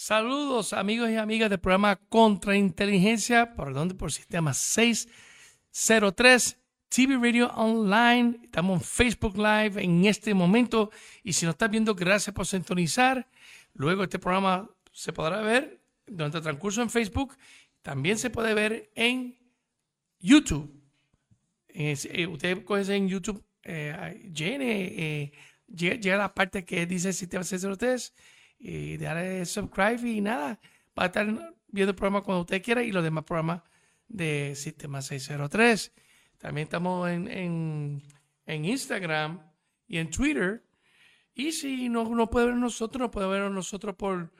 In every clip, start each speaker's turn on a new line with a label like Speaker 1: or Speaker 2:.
Speaker 1: Saludos amigos y amigas del programa Contrainteligencia, por donde por sistema 603 TV Radio Online. Estamos en Facebook Live en este momento y si nos estás viendo, gracias por sintonizar. Luego este programa se podrá ver durante el transcurso en Facebook. También se puede ver en YouTube. Eh, usted coge en YouTube, eh, eh, llega a la parte que dice Sistema 603 y darle subscribe y nada, va a estar viendo el programa cuando usted quiera y los demás programas de Sistema 603. También estamos en, Instagram y en Twitter. Y si no, no puede ver nosotros, no puede ver nosotros por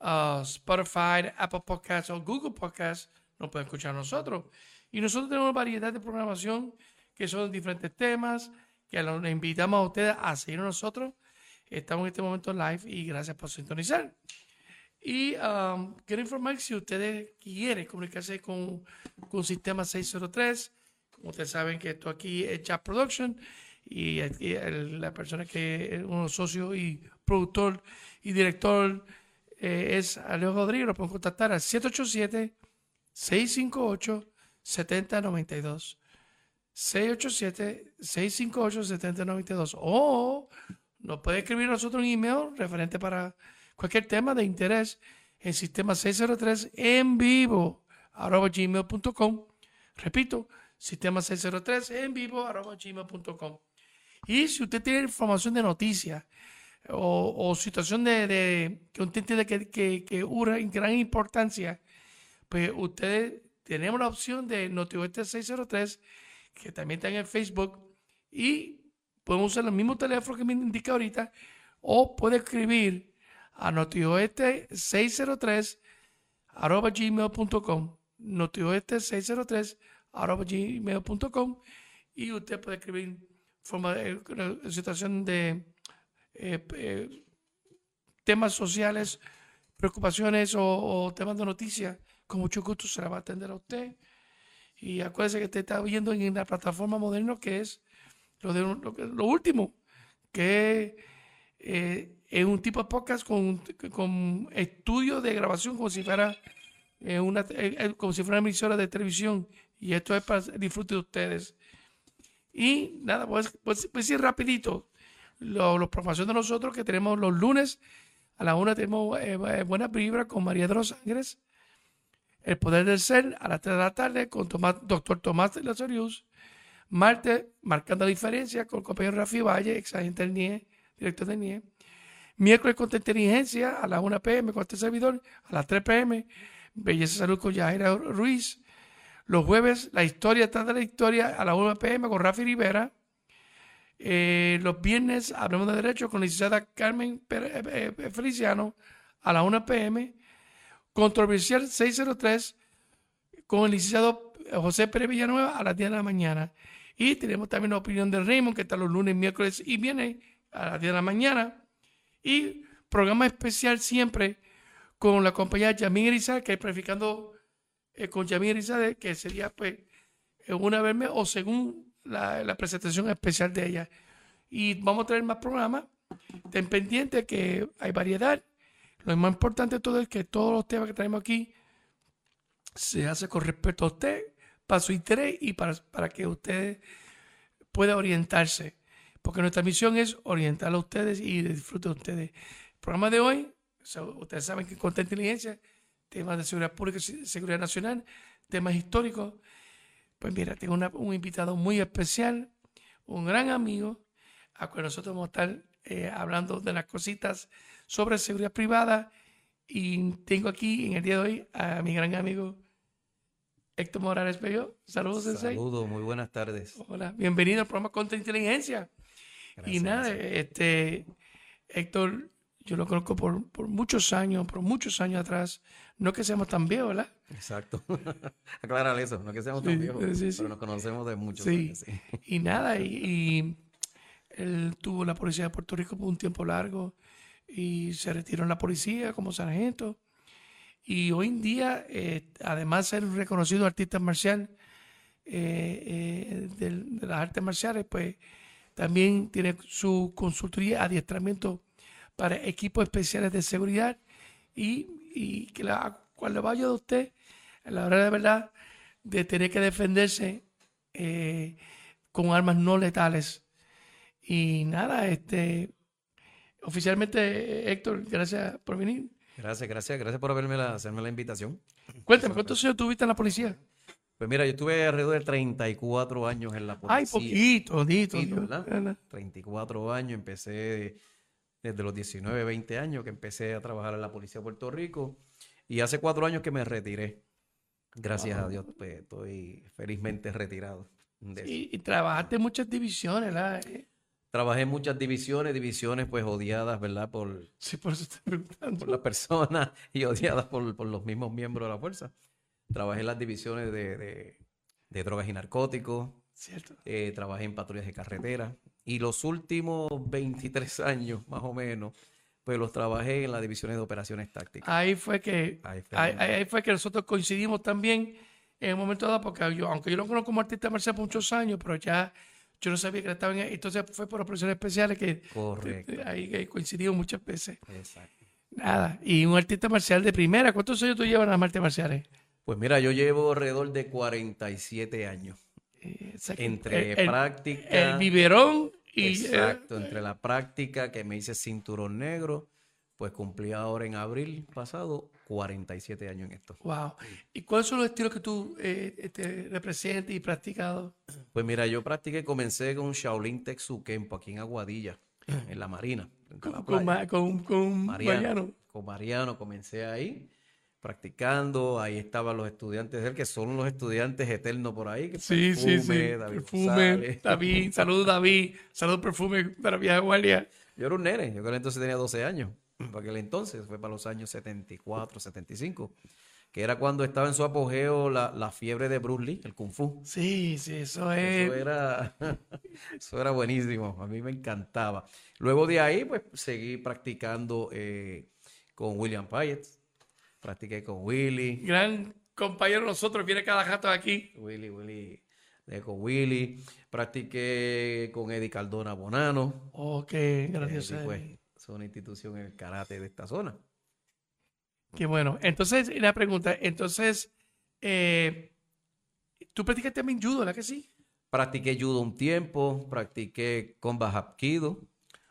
Speaker 1: uh, Spotify, Apple Podcasts o Google Podcasts, no puede escuchar nosotros. Y nosotros tenemos variedad de programación que son diferentes temas, que le invitamos a ustedes a seguir nosotros Estamos en este momento live y gracias por sintonizar. Y um, quiero informar si ustedes quieren comunicarse con, con Sistema 603. Como ustedes saben que esto aquí es Chat Production y, la persona que es uno socio y productor y director eh, es Alejo Rodríguez. Lo pueden contactar al 787-658-7092. 687-658-7092 o nos puede escribir a nosotros un email referente para cualquier tema de interés en sistema 603 en vivo arroba gmail.com. Repito, sistema 603 en vivo arroba gmail.com. Y si usted tiene información de noticias o, situación de, que usted entiende que, que, que en gran importancia, pues usted tenemos la opción de NotiOeste 603, que también está en Facebook, y podemos usar el mismo teléfono que me indica ahorita o puede escribir a notioeste 603 arroba gmail.com notioeste 603 arroba gmail.com y usted puede escribir forma situación de eh, eh, temas sociales, preocupaciones o, temas de noticias, con mucho gusto se la va a atender a usted. Y acuérdese que usted está viendo en la plataforma moderna que es lo, de, lo, último, que eh, es un tipo de podcast con, con estudio de grabación como si fuera eh, una eh, como si fuera una emisora de televisión. Y esto es para el disfrute de ustedes. Y nada pues pues, pues sí rapidito los promoción de nosotros que tenemos los lunes a la una tenemos buena vibra con María de los Ángeles. El poder del ser a las 3 de la tarde con Tomás, doctor Tomás de Lazarius Martes, marcando la diferencia con el compañero Rafi Valle, ex agente del NIE, director del NIE. Miércoles con inteligencia a las 1 pm con este servidor, a las 3 pm, Belleza Salud con Yajaira Ruiz. Los jueves, la historia tras de la historia a las 1 pm con Rafi Rivera. Eh, los viernes, hablamos de derecho con la licenciada Carmen eh, eh, Feliciano a las 1 pm. Controversial 603 con el licenciado José Pérez Villanueva a las 10 de la mañana. Y tenemos también la opinión de Raymond, que está los lunes, miércoles y viene a las 10 de la mañana. Y programa especial siempre con la compañía Yamín Erizade, que es planificando eh, con Yamín Erizade, que sería pues una vez o según la, presentación especial de ella. Y vamos a traer más programas. Ten pendiente que hay variedad. Lo más importante de todo es que todos los temas que traemos aquí se hace con respeto a usted, para su interés y para, para que usted pueda orientarse. Porque nuestra misión es orientar a ustedes y disfrutar de ustedes. El programa de hoy, ustedes saben que contra inteligencia, temas de seguridad pública y seguridad nacional, temas históricos. Pues mira, tengo un invitado muy especial, un gran amigo, a quien nosotros vamos a estar eh, hablando de las cositas sobre seguridad privada. Y tengo aquí en el día de hoy a mi gran amigo Héctor Morales Bello. Saludos, Sensei.
Speaker 2: Saludos, muy buenas tardes.
Speaker 1: Hola, bienvenido al programa Contra Inteligencia. y nada, este, Héctor, yo lo conozco por, muchos años, por muchos años atrás. No que seamos tan viejos, ¿verdad?
Speaker 2: Exacto. Aclarar eso, no que seamos tan viejos, pero nos conocemos de muchos años.
Speaker 1: Y nada, y, él tuvo la policía de Puerto Rico por un tiempo largo y se retiró en la policía como sargento y hoy en día, eh, además de ser un reconocido artista marcial eh, eh, de, las artes marciales, pues también tiene su consultoría, adiestramiento para equipos especiales de seguridad y que la, cual le va a usted a la hora de verdad de tener que defenderse con armas no letales. Y nada, este, oficialmente, Héctor, gracias por venir.
Speaker 2: Gracias, gracias, gracias por haberme la, hacerme la invitación.
Speaker 1: Cuéntame, ¿cuántos años tuviste en la policía?
Speaker 2: Pues mira, yo estuve alrededor de 34 años en la policía.
Speaker 1: Ay, poquito, poquito.
Speaker 2: ¿verdad? 34 años, empecé desde los 19, 20 años que empecé a trabajar en la policía de Puerto Rico y hace cuatro años que me retiré. Gracias a Dios, pues estoy felizmente retirado.
Speaker 1: y, trabajaste en muchas divisiones, ¿verdad?
Speaker 2: Trabajé en muchas divisiones, divisiones pues odiadas, ¿verdad? Por,
Speaker 1: sí, por eso estoy preguntando.
Speaker 2: Por las personas y odiadas por, por los mismos miembros de la fuerza. Trabajé en las divisiones de, drogas y narcóticos.
Speaker 1: Cierto.
Speaker 2: Eh, trabajé en patrullas de carretera. Y los últimos 23 años, más o menos, pues los trabajé en las divisiones de operaciones tácticas.
Speaker 1: Ahí fue que, ahí fue, que nosotros coincidimos también en un momento dado, porque yo, aunque yo lo conozco como artista marcial por muchos años, pero ya yo no sabía que estaba en... Entonces fue por operaciones especiales que...
Speaker 2: Correcto.
Speaker 1: Ahí coincidimos muchas veces. Exacto. Nada. Y un artista marcial de primera. ¿Cuántos años tú llevas en las artes marciales?
Speaker 2: Pues mira, yo llevo alrededor de 47 años. entre práctica.
Speaker 1: El biberón y.
Speaker 2: Eh, exacto, entre la práctica que me hice cinturón negro, pues cumplí ahora en abril pasado 47 años en esto.
Speaker 1: Wow. ¿Y cuáles son los estilos que tú eh, este, representas y practicado?
Speaker 2: Pues mira, yo practiqué, comencé con Shaolin Texuquempo aquí en Aguadilla, en la Marina.
Speaker 1: con, con, Mariano.
Speaker 2: Con Mariano comencé ahí practicando. Ahí estaban los estudiantes de él, que son los estudiantes eternos por ahí. Que
Speaker 1: sí, sí, sí. David perfume, David, saludos David, saludos perfume para Vieja Guardia.
Speaker 2: Yo era un nene, yo creo que entonces tenía 12 años, para aquel entonces, fue para los años 74, 75 que era cuando estaba en su apogeo la, fiebre de Bruce Lee, el Kung Fu.
Speaker 1: Sí, sí, eso es.
Speaker 2: Eso era, eso era buenísimo, a mí me encantaba. Luego de ahí, pues seguí practicando eh, con William Pyatt, Practiqué con Willy.
Speaker 1: Gran compañero nosotros, viene cada rato aquí.
Speaker 2: Willy, Willy, de con Willy. Practiqué con Eddie Cardona Bonano.
Speaker 1: Ok, gracias.
Speaker 2: pues, es una institución en el karate de esta zona.
Speaker 1: Qué bueno. Entonces, la pregunta, entonces, eh, ¿tú practicaste también judo, verdad que sí?
Speaker 2: Practiqué judo un tiempo, practiqué con Hapkido.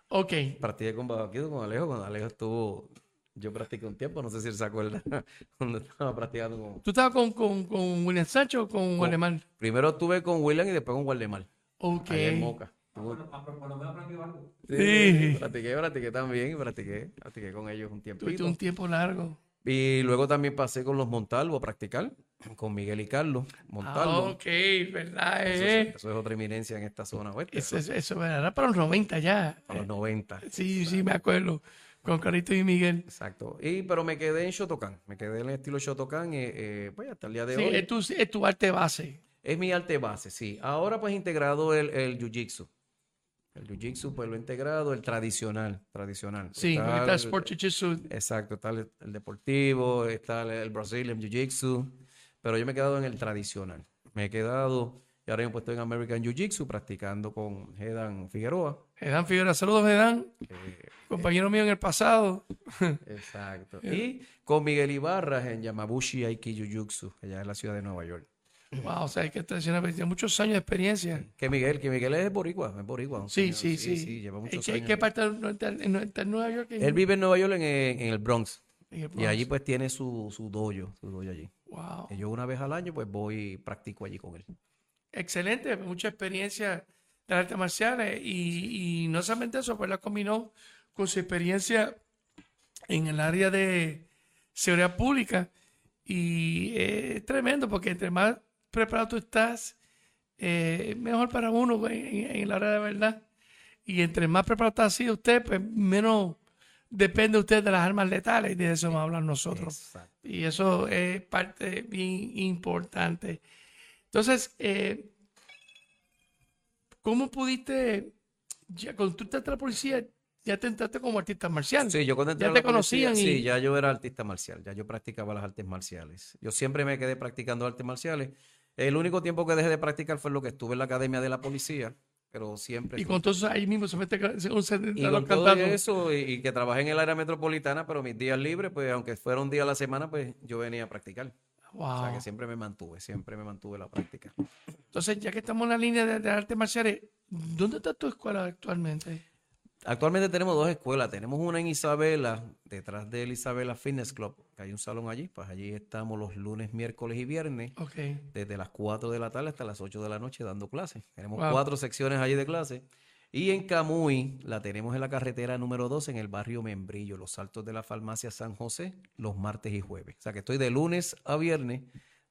Speaker 1: Ok.
Speaker 2: Practiqué con Hapkido con Alejo, cuando Alejo estuvo yo practiqué un tiempo, no sé si él se acuerda, cuando estaba practicando con...
Speaker 1: ¿Tú estabas con, con, con William Sancho o con, Waldemar?
Speaker 2: Primero estuve con William y después con Waldemar.
Speaker 1: Ok.
Speaker 2: Ahí en Moca.
Speaker 1: Sí, sí.
Speaker 2: Practiqué, practiqué también, practiqué, practiqué con ellos un tiempo.
Speaker 1: Tuviste un tiempo largo.
Speaker 2: Y luego también pasé con los Montalvo a practicar, con Miguel y Carlos Montalvo.
Speaker 1: Ah, ok, ¿verdad?
Speaker 2: Eso,
Speaker 1: eh?
Speaker 2: eso, es otra eminencia en esta zona oeste.
Speaker 1: Eso, eso, eso era para los 90 ya.
Speaker 2: Para los 90.
Speaker 1: Sí, sí, me acuerdo. Con Carito y Miguel.
Speaker 2: Exacto. Y, pero me quedé en Shotokan. Me quedé en el estilo Shotokan eh, eh, pues hasta el día de
Speaker 1: sí,
Speaker 2: hoy.
Speaker 1: Es tu, es tu arte base.
Speaker 2: Es mi arte base, sí. Ahora pues integrado el, el Jiu-Jitsu. El Jiu-Jitsu pues lo he integrado, el tradicional, tradicional.
Speaker 1: Sí, está, el Sport Jiu-Jitsu.
Speaker 2: Exacto, está el, deportivo, está el, el Brazilian Jiu-Jitsu, pero yo me he quedado en el tradicional. Me he quedado y ahora he puesto en American Jiu-Jitsu practicando con Hedan Figueroa.
Speaker 1: Hedan Figueroa, saludos Hedan. Eh, compañero mío en el pasado.
Speaker 2: Exacto. y con Miguel Ibarra en Yamabushi Aiki Jiu-Jitsu, allá en la ciudad de Nueva York.
Speaker 1: Wow, o sea, hay que tiene muchos años de experiencia.
Speaker 2: Que Miguel, que Miguel es boricua, es boricua.
Speaker 1: Sí, sí, sí,
Speaker 2: sí, lleva muchos
Speaker 1: ¿En qué parte de Nueva York?
Speaker 2: Él vive en Nueva York, en, el Bronx. Y allí pues tiene su, su dojo, su dojo allí.
Speaker 1: Wow.
Speaker 2: Y yo una vez al año pues voy y practico allí con él
Speaker 1: excelente, mucha experiencia de artes marciales y, no solamente eso, pues la combinó con su experiencia en el área de seguridad pública y es tremendo porque entre más preparado tú estás, eh, mejor para uno en, en, la área de verdad. Y entre más preparado está así usted, pues menos depende usted de las armas letales y de eso vamos a hablar nosotros. Y eso es parte bien importante. Entonces, eh, ¿cómo pudiste, ya, cuando tú a la policía, ya te entraste como artista marcial?
Speaker 2: Sí, yo cuando entré ya te conocían Sí, ya yo era artista marcial, ya yo practicaba las artes marciales. Yo siempre me quedé practicando artes marciales. El único tiempo que dejé de practicar fue lo que estuve en la academia de la policía, pero siempre.
Speaker 1: Y con todo eso ahí mismo se mete un se-
Speaker 2: y
Speaker 1: a
Speaker 2: con todo eso, y, y que trabajé en el área metropolitana, pero mis días libres, pues aunque fuera un día a la semana, pues yo venía a practicar. O sea
Speaker 1: Wow.
Speaker 2: que siempre me mantuve, siempre me mantuve la práctica.
Speaker 1: Entonces, ya que estamos en la línea de, de artes marciales, ¿dónde está tu escuela actualmente?
Speaker 2: Actualmente tenemos dos escuelas. Tenemos una en Isabela, detrás del Isabela Fitness Club, que hay un salón allí. Pues allí estamos los lunes, miércoles y viernes,
Speaker 1: Ok.
Speaker 2: desde las 4 de la tarde hasta las 8 de la noche dando clases. Tenemos
Speaker 1: Wow.
Speaker 2: cuatro secciones allí de clases. Y en Camuy la tenemos en la carretera número 2 en el barrio Membrillo, los saltos de la farmacia San José, los martes y jueves. O sea que estoy de lunes a viernes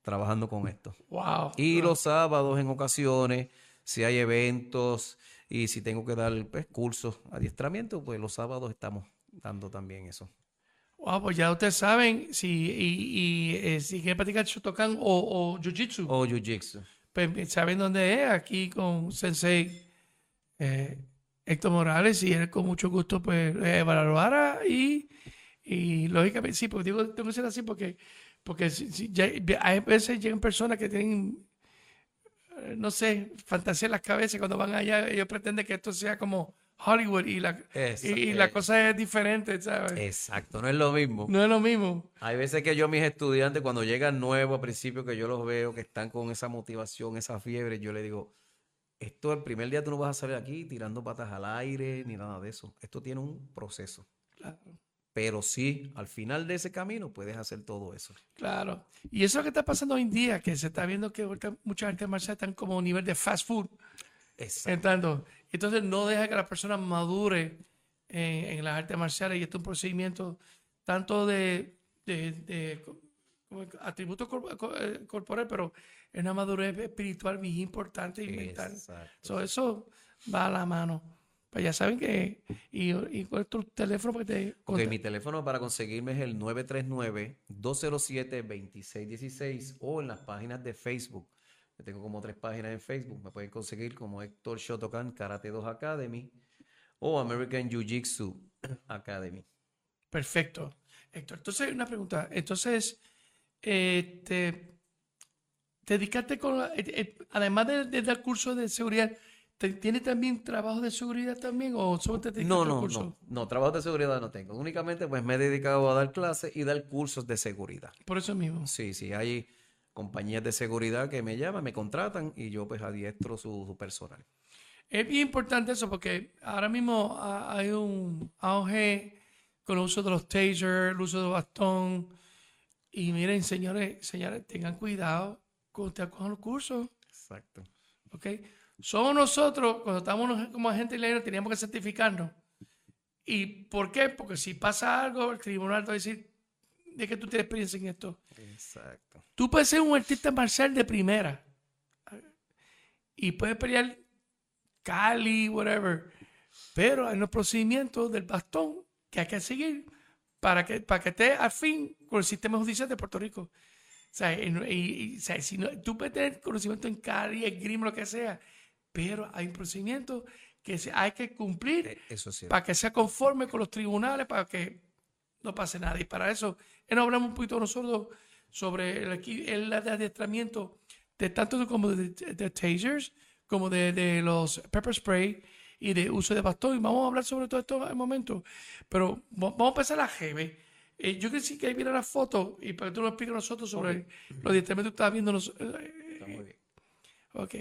Speaker 2: trabajando con esto.
Speaker 1: Wow.
Speaker 2: Y los sábados en ocasiones, si hay eventos y si tengo que dar pues, cursos, adiestramiento, pues los sábados estamos dando también eso.
Speaker 1: Wow, pues ya ustedes saben si, y, y, eh, si quieren practicar Shotokan o, o Jiu-Jitsu,
Speaker 2: O Jiu-Jitsu.
Speaker 1: pues saben dónde es, aquí con Sensei eh, Héctor Morales, y él con mucho gusto pues eh, evaluará y, y lógicamente, sí, porque digo, tengo que ser así porque, porque si- si ya- hay veces llegan personas que tienen, no sé, fantasía en las cabezas cuando van allá ellos pretenden que esto sea como Hollywood y la, y, y la
Speaker 2: eh,
Speaker 1: cosa es diferente, ¿sabes?
Speaker 2: Exacto, no es lo mismo.
Speaker 1: No es lo mismo.
Speaker 2: Hay veces que yo mis estudiantes, cuando llegan nuevos a principio, que yo los veo que están con esa motivación, esa fiebre, yo les digo, esto el primer día tú no vas a salir aquí tirando patas al aire ni nada de eso. Esto tiene un proceso.
Speaker 1: Claro.
Speaker 2: Pero sí, al final de ese camino puedes hacer todo eso.
Speaker 1: Claro. Y eso es lo que está pasando hoy en día, que se está viendo que muchas artes marciales están como a un nivel de fast food
Speaker 2: Exacto.
Speaker 1: Entonces no deja que la persona madure en, en las artes marciales y esto es un procedimiento tanto de, de, de co- eh, corporales, pero es una madurez espiritual bien importante y mental.
Speaker 2: Exacto.
Speaker 1: So, eso va a la mano. Pues ya saben que. Y, y cuál es tu teléfono para que te
Speaker 2: Ok,
Speaker 1: conte-
Speaker 2: mi teléfono para conseguirme es el 939-207-2616 o en las páginas de Facebook. Yo tengo como tres páginas en Facebook. Me pueden conseguir como Héctor Shotokan Karate 2 Academy o American Jiu Jitsu Academy.
Speaker 1: Perfecto. Héctor, entonces una pregunta. Entonces, eh, te, te dedicaste con, la- eh, eh, además de, de dar cursos de seguridad, ¿te- ¿tienes también trabajo de seguridad también o solo te
Speaker 2: No, no, no, no, trabajo de seguridad no tengo. Únicamente pues me he dedicado a dar clases y dar cursos de seguridad.
Speaker 1: Por eso mismo.
Speaker 2: Sí, sí, hay compañías de seguridad que me llaman, me contratan y yo pues adiestro su, su personal.
Speaker 1: Es bien importante eso porque ahora mismo ha- hay un auge con el uso de los tasers, el uso del bastón. Y miren, señores, señores, tengan cuidado cuando ustedes cojan los cursos.
Speaker 2: Exacto.
Speaker 1: ¿ok? Somos nosotros, cuando estamos como agentes legales, teníamos que certificarnos. ¿Y por qué? Porque si pasa algo, el tribunal te va a decir de que tú tienes experiencia en esto.
Speaker 2: Exacto.
Speaker 1: Tú puedes ser un artista marcial de primera y puedes pelear Cali, whatever, pero hay unos procedimientos del bastón que hay que seguir para que, para que esté al fin con el sistema judicial de Puerto Rico. O sea, y, y- y- o sea, si no, tú puedes tener conocimiento en Cali, esgrima, lo que sea, pero hay un procedimiento que hay que cumplir
Speaker 2: E- Eso
Speaker 1: para que sea conforme con los tribunales, para que no pase nada. Y para eso, eh, nos hablamos un poquito nosotros sobre el, el adiestramiento de tanto como de, de tasers, como de, de los pepper spray y de uso de bastón. Y vamos a hablar sobre todo esto en un momento. Pero va- vamos a empezar a GB. Eh, yo creo que sí que ahí viene la foto y para que tú nos expliques a nosotros sobre los adiestramientos que estabas viendo. eh,
Speaker 2: Está muy bien.
Speaker 1: ok.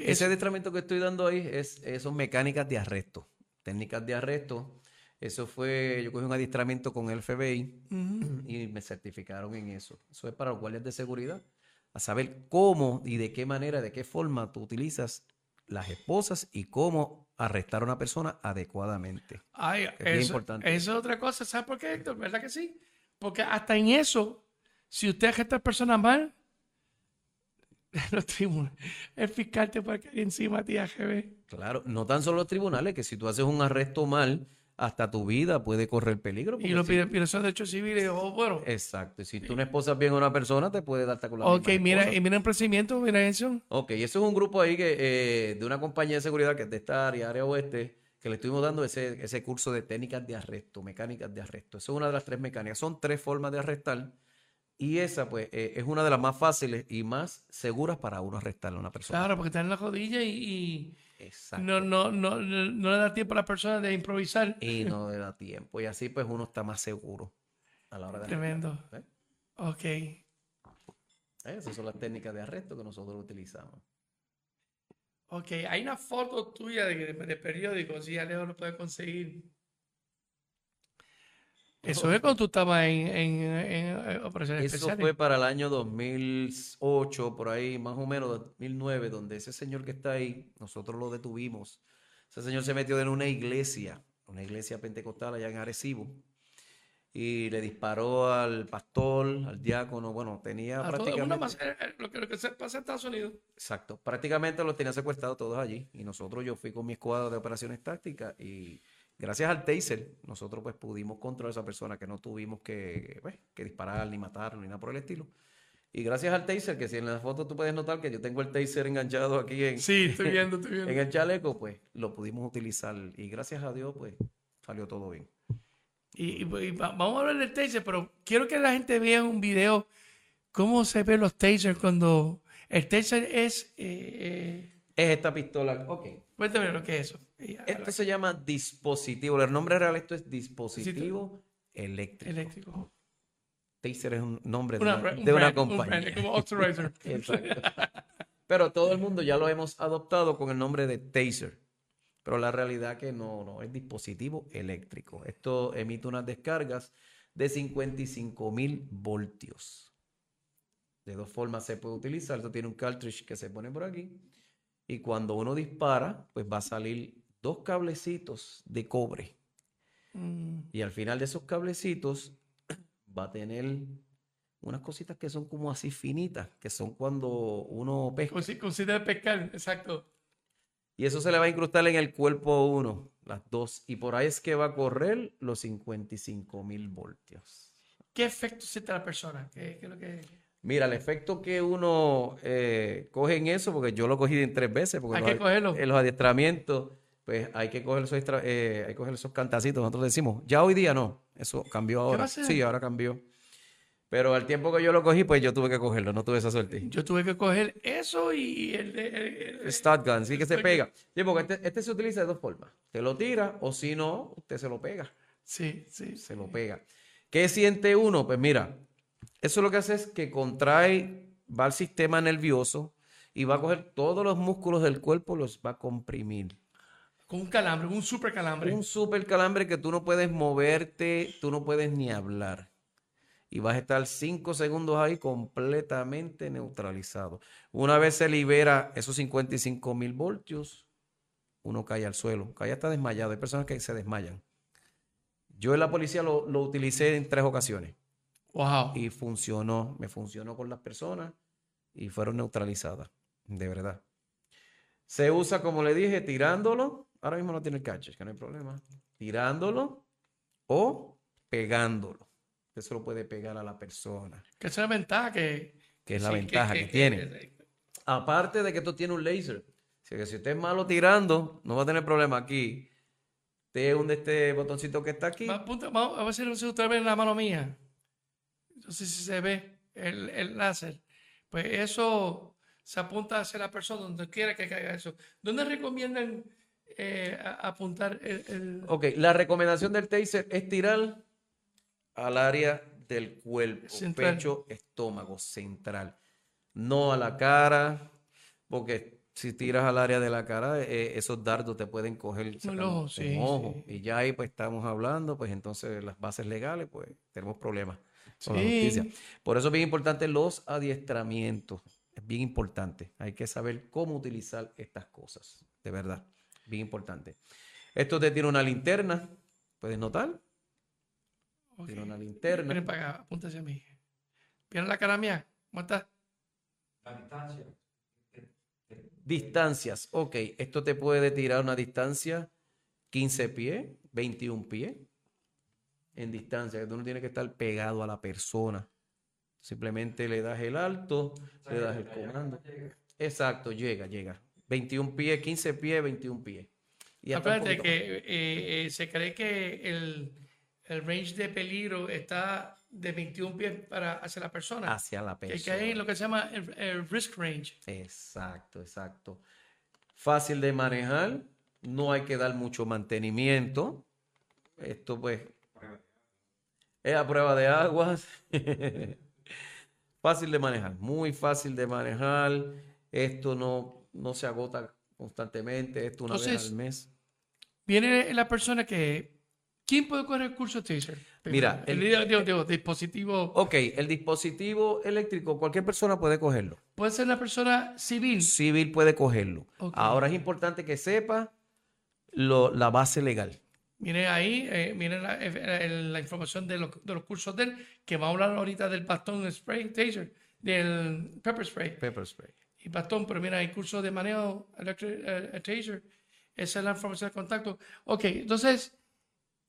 Speaker 2: Ese adiestramiento que estoy dando ahí es, es- son mecánicas de arresto, técnicas de arresto. Eso fue, yo cogí un adiestramiento con el FBI y me certificaron en eso. Eso es para los guardias de seguridad, a saber cómo y de qué manera, de qué forma tú utilizas las esposas y cómo arrestar a una persona adecuadamente.
Speaker 1: Ay,
Speaker 2: es
Speaker 1: eso,
Speaker 2: importante.
Speaker 1: eso es otra cosa, ¿sabes por qué, Héctor? ¿Verdad que sí? Porque hasta en eso, si usted agesta a personas mal, los tribunales, el fiscal te puede caer encima a ti, AGB.
Speaker 2: Claro, no tan solo los tribunales, que si tú haces un arresto mal, hasta tu vida puede correr peligro.
Speaker 1: Y lo pide pide son derechos civiles. Oh, bueno,
Speaker 2: Exacto, y si tú no esposas bien a una persona, te puede dar hasta con la
Speaker 1: ok, mira, y mira el procedimiento, mira eso.
Speaker 2: Ok, eso es un grupo ahí que, eh, de una compañía de seguridad que es de esta área, área oeste, que le estuvimos dando ese, ese curso de técnicas de arresto, mecánicas de arresto. Eso es una de las tres mecánicas. Son tres formas de arrestar, Y esa, pues, eh, es una de las más fáciles y más seguras para uno arrestar a una persona.
Speaker 1: Claro, porque está en la rodilla y, y
Speaker 2: Exacto.
Speaker 1: no, no, no, no, le da tiempo a la persona de improvisar.
Speaker 2: Y no le da tiempo. Y así, pues, uno está más seguro a la hora de
Speaker 1: Tremendo.
Speaker 2: arrestar, ¿eh?
Speaker 1: Ok.
Speaker 2: Eh, Esas son las técnicas de arresto que nosotros utilizamos.
Speaker 1: Ok, hay una foto tuya de, de, de periódico, si Alejo lo puede conseguir. Eso es cuando tú estabas en, en, en, eh, operaciones
Speaker 2: Eso
Speaker 1: especiales.
Speaker 2: fue para el año 2008, por ahí, más o menos, 2009, donde ese señor que está ahí, nosotros lo detuvimos. Ese señor se metió en una iglesia, una iglesia pentecostal allá en Arecibo, y le disparó al pastor, al diácono, bueno, tenía
Speaker 1: A
Speaker 2: prácticamente...
Speaker 1: más, eh, eh, lo que, lo que se pasa en Estados Unidos.
Speaker 2: Exacto, prácticamente los tenía secuestrados todos allí, y nosotros, yo fui con mi escuadra de operaciones tácticas, y gracias al taser, nosotros pues pudimos controlar a esa persona que no tuvimos que, pues, que disparar, ni matar, ni nada por el estilo. Y gracias al taser, que si en la foto tú puedes notar que yo tengo el taser enganchado aquí en,
Speaker 1: Sí, estoy viendo, estoy
Speaker 2: en el chaleco, pues lo pudimos utilizar. Y gracias a Dios, pues salió todo bien.
Speaker 1: Y, y- y va- vamos a hablar del taser, pero quiero que la gente vea un video cómo se ven los tasers cuando el taser es... eh, eh,
Speaker 2: Es esta pistola. Ok.
Speaker 1: cuéntame lo que es eso.
Speaker 2: Esto se llama dispositivo. El nombre real esto es dispositivo eléctrico.
Speaker 1: eléctrico.
Speaker 2: Taser es un nombre de
Speaker 1: Una, bra- un
Speaker 2: de una
Speaker 1: brand, un
Speaker 2: compañía.
Speaker 1: brand, como.
Speaker 2: Pero todo el mundo ya lo hemos adoptado con el nombre de taser. Pero la realidad que no, no, es dispositivo eléctrico. Esto emite unas descargas de 55 mil voltios. De dos formas se puede utilizar. Esto tiene un cartridge que se pone por aquí. Y cuando uno dispara, pues va a salir dos cablecitos de cobre.
Speaker 1: Mm,
Speaker 2: Y al final de esos cablecitos va a tener unas cositas que son como así finitas, que son cuando uno pesca.
Speaker 1: consi- Considera pescar, exacto.
Speaker 2: Y eso se le va a incrustar en el cuerpo a uno, las dos. Y por ahí es que va a correr los 55 mil voltios.
Speaker 1: ¿Qué efecto siente la persona? ¿Qué, qué es lo que...
Speaker 2: Mira, el efecto que uno eh, coge en eso, porque yo lo cogí en tres veces, porque
Speaker 1: Hay
Speaker 2: los
Speaker 1: que cogerlo.
Speaker 2: en los adiestramientos, pues hay que coger esos, eh, hay que coger esos cantacitos. Nosotros decimos, ya hoy día no, eso cambió ahora. Sí, ahora cambió. Pero al tiempo que yo lo cogí, pues yo tuve que cogerlo, no tuve esa suerte.
Speaker 1: Yo tuve que coger eso y el de... el- el-
Speaker 2: Stat gun, sí que se pega. Sí, porque este, este se utiliza de dos formas. Te lo tira o si no, usted se lo pega.
Speaker 1: Sí, sí.
Speaker 2: Se lo pega. ¿Qué siente uno? Pues mira, eso lo que hace es que contrae, va al sistema nervioso y va a coger todos los músculos del cuerpo, los va a comprimir.
Speaker 1: Con un calambre, un super calambre.
Speaker 2: Un super calambre que tú no puedes moverte, tú no puedes ni hablar. Y vas a estar cinco segundos ahí completamente neutralizado. Una vez se libera esos 55 mil voltios, uno cae al suelo, cae hasta desmayado. Hay personas que se desmayan. Yo en la policía lo, lo utilicé en tres ocasiones
Speaker 1: Wow.
Speaker 2: y funcionó, me funcionó con las personas y fueron neutralizadas, de verdad. Se usa, como le dije, tirándolo. Ahora mismo no tiene el catch, que no hay problema. Tirándolo o pegándolo. Eso lo puede pegar a la persona,
Speaker 1: Que esa es la ventaja que...
Speaker 2: que es la
Speaker 1: sí,
Speaker 2: ventaja que, tiene. Aparte de que esto tiene un laser. Así que si usted es malo tirando, no va a tener problema aquí. Usted hunde este botoncito que está aquí.
Speaker 1: Vamos a ver si si usted ve en la mano mía. No sé si se ve el, el láser. Pues eso se apunta hacia la persona donde quiera que caiga eso. ¿Dónde recomiendan eh, a- apuntar el, el-
Speaker 2: Ok, la recomendación del taser es tirar al área del cuerpo,
Speaker 1: Central.
Speaker 2: pecho, estómago, central. No a la cara, porque si tiras al área de la cara, eh, esos dardos te pueden coger sacando
Speaker 1: ojo, sí,
Speaker 2: ojo.
Speaker 1: sí.
Speaker 2: Y ya ahí pues estamos hablando, pues entonces las bases legales, pues tenemos problemas con la
Speaker 1: Sí.
Speaker 2: justicia. Por eso es bien importante los adiestramientos. Es bien importante. Hay que saber cómo utilizar estas cosas. De verdad. Bien importante. Esto te tiene una linterna. ¿Puedes notar?
Speaker 1: Ok.
Speaker 2: Tiene una linterna.
Speaker 1: Miren para acá, apunta hacia mí. ¿Vieron la cara mía? ¿Cómo está?
Speaker 2: Distancias. Ok, esto te puede tirar una distancia 15 pies, 21 pies en distancia, que tú no tienes que estar pegado a la persona. Simplemente le das el alto, le das el comando. Exacto, llega, llega. 21 pies, 15 pies, 21 pies. Y
Speaker 1: Acuérdate que eh, eh, se cree que el, el range de peligro está de 21 pies para hacia la persona.
Speaker 2: hacia la
Speaker 1: que,
Speaker 2: persona.
Speaker 1: que hay lo que se llama el, el risk range.
Speaker 2: Exacto, exacto. Fácil de manejar, no hay que dar mucho mantenimiento. Esto pues es a prueba de aguas. fácil de manejar, muy fácil de manejar. Esto no, no se agota constantemente, esto una vez al mes.
Speaker 1: Viene la persona que... ¿Quién puede correr el curso Taser?
Speaker 2: Mira,
Speaker 1: el,
Speaker 2: el-
Speaker 1: digo, dispositivo...
Speaker 2: Ok, el dispositivo eléctrico, cualquier persona puede cogerlo.
Speaker 1: Puede ser una persona civil.
Speaker 2: Civil puede cogerlo. Ahora es importante que sepa lo- la base legal.
Speaker 1: Viene ahí, eh, la, eh, la información de los, de los cursos de él, que va a hablar ahorita del bastón spray taser, del pepper spray
Speaker 2: Pepper spray.
Speaker 1: y bastón, pero mira, hay cursos de manejo electric eh, taser. Esa es la información de contacto. Ok, entonces,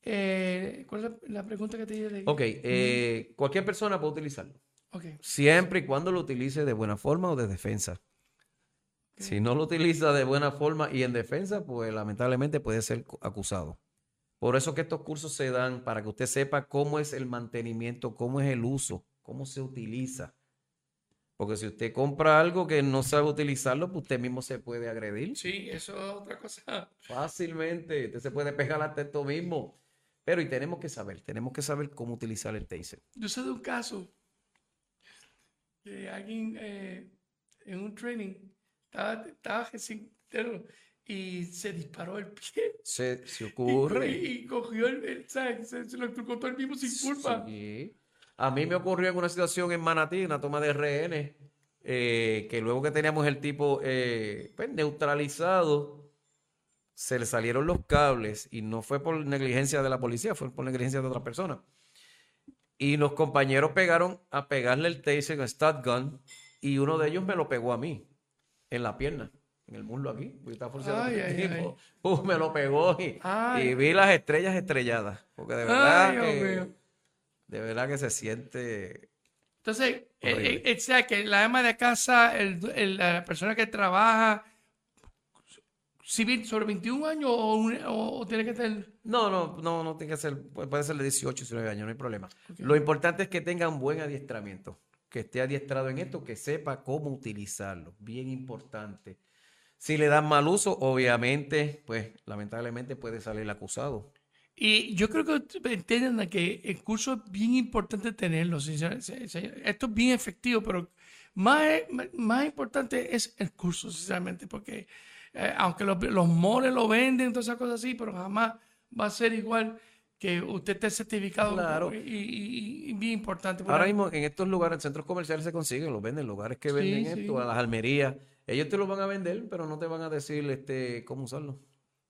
Speaker 1: eh, ¿cuál es la, la pregunta que te dije? de-
Speaker 2: Ok, eh, cualquier persona puede utilizarlo.
Speaker 1: Ok,
Speaker 2: Siempre y cuando lo utilice de buena forma o de defensa. Si no lo utiliza de buena forma y en defensa, pues lamentablemente puede ser cu- acusado. Por eso que estos cursos se dan para que usted sepa cómo es el mantenimiento, cómo es el uso, cómo se utiliza. Porque si usted compra algo que no sabe utilizarlo, pues usted mismo se puede agredir.
Speaker 1: Sí, eso es otra cosa.
Speaker 2: Fácilmente, usted se puede pegar hasta esto mismo. Pero y tenemos que saber, tenemos que saber cómo utilizar el taser.
Speaker 1: Yo sé de un caso que alguien eh, en un training estaba, estaba y se disparó el pie.
Speaker 2: Se, se ocurre.
Speaker 1: Y, y cogió el, el-. Se, se lo electrocutó el mismo sin culpa.
Speaker 2: Sí. A mí me ocurrió en una situación en Manatí, una toma de rehenes, eh, que luego que teníamos el tipo eh, pues, neutralizado, se le salieron los cables y no fue por negligencia de la policía, fue por negligencia de otra persona. Y los compañeros pegaron a pegarle el taser con stat gun y uno de ellos me lo pegó a mí, en la pierna, en el muslo aquí. forceado
Speaker 1: Ay, ay, ay.
Speaker 2: Pum, me lo pegó y, vi las estrellas estrelladas. Porque de verdad que, de verdad que se siente
Speaker 1: Entonces, eh,
Speaker 2: Horrible.
Speaker 1: eh, o sea, que la ama de casa, el, el- la persona que trabaja, civil sobre 21 años o, un- o- o tiene que tener...
Speaker 2: No, no, no, no tiene que ser, puede puede ser de 18, 19 años, no hay problema. Lo importante es que tenga un buen adiestramiento, que esté adiestrado en esto, que sepa cómo utilizarlo, bien importante. Si le dan mal uso, obviamente, pues lamentablemente puede salir acusado.
Speaker 1: Y yo creo que entiendan que el curso es bien importante tenerlo. sincer- se- se- Esto es bien efectivo, pero más, más importante es el curso, sinceramente, porque eh, aunque los, los moles lo venden, todas esas cosas así, pero jamás va a ser igual que usted esté certificado.
Speaker 2: Claro.
Speaker 1: Y, y- y bien importante.
Speaker 2: Ahora mismo en estos lugares, en centros comerciales se consiguen, los venden, lugares que venden
Speaker 1: sí.
Speaker 2: esto, a las almerías. Ellos te lo van a vender, pero no te van a decir este, cómo usarlo.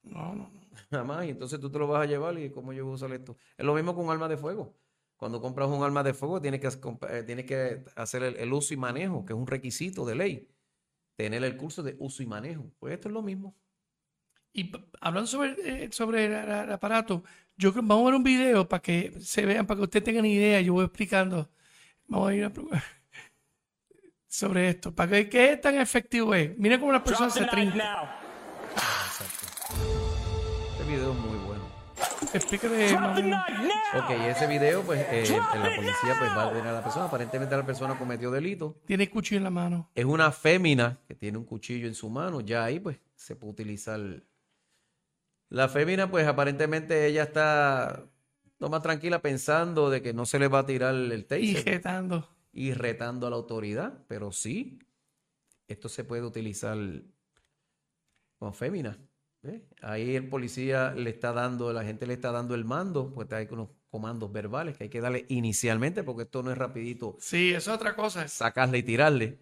Speaker 1: No, no, no.
Speaker 2: Jamás, y entonces tú te lo vas a llevar y cómo yo voy a usar esto. Es lo mismo con un arma de fuego. Cuando compras un arma de fuego tienes que, eh, tienes que hacer el, el uso y manejo, que es un requisito de ley. Tener el curso de uso y manejo. Pues esto es lo mismo.
Speaker 1: Y hablando sobre, eh, sobre el, el aparato, yo creo vamos a ver un video para que se vean, para que ustedes tengan idea. Yo voy explicando. Vamos a ir a pro- sobre esto, para que qué tan efectivo es. Mira cómo las personas se trincan.
Speaker 2: Este video es muy bueno.
Speaker 1: Explícale.
Speaker 2: Ok, ese video, pues eh, la policía pues, va a detener a la persona. Aparentemente la persona cometió delito.
Speaker 1: Tiene el cuchillo en la mano.
Speaker 2: Es una fémina que tiene un cuchillo en su mano. Ya ahí, pues, se puede utilizar. La fémina, pues, aparentemente ella está no más tranquila pensando de que no se le va a tirar el taser.
Speaker 1: Y jetando.
Speaker 2: Y retando a la autoridad, pero sí, esto se puede utilizar con féminas. ¿ves? Ahí el policía le está dando, la gente le está dando el mando, pues hay unos comandos verbales que hay que darle inicialmente, porque esto no es rapidito
Speaker 1: Sí, eso es otra cosa.
Speaker 2: sacarle y tirarle.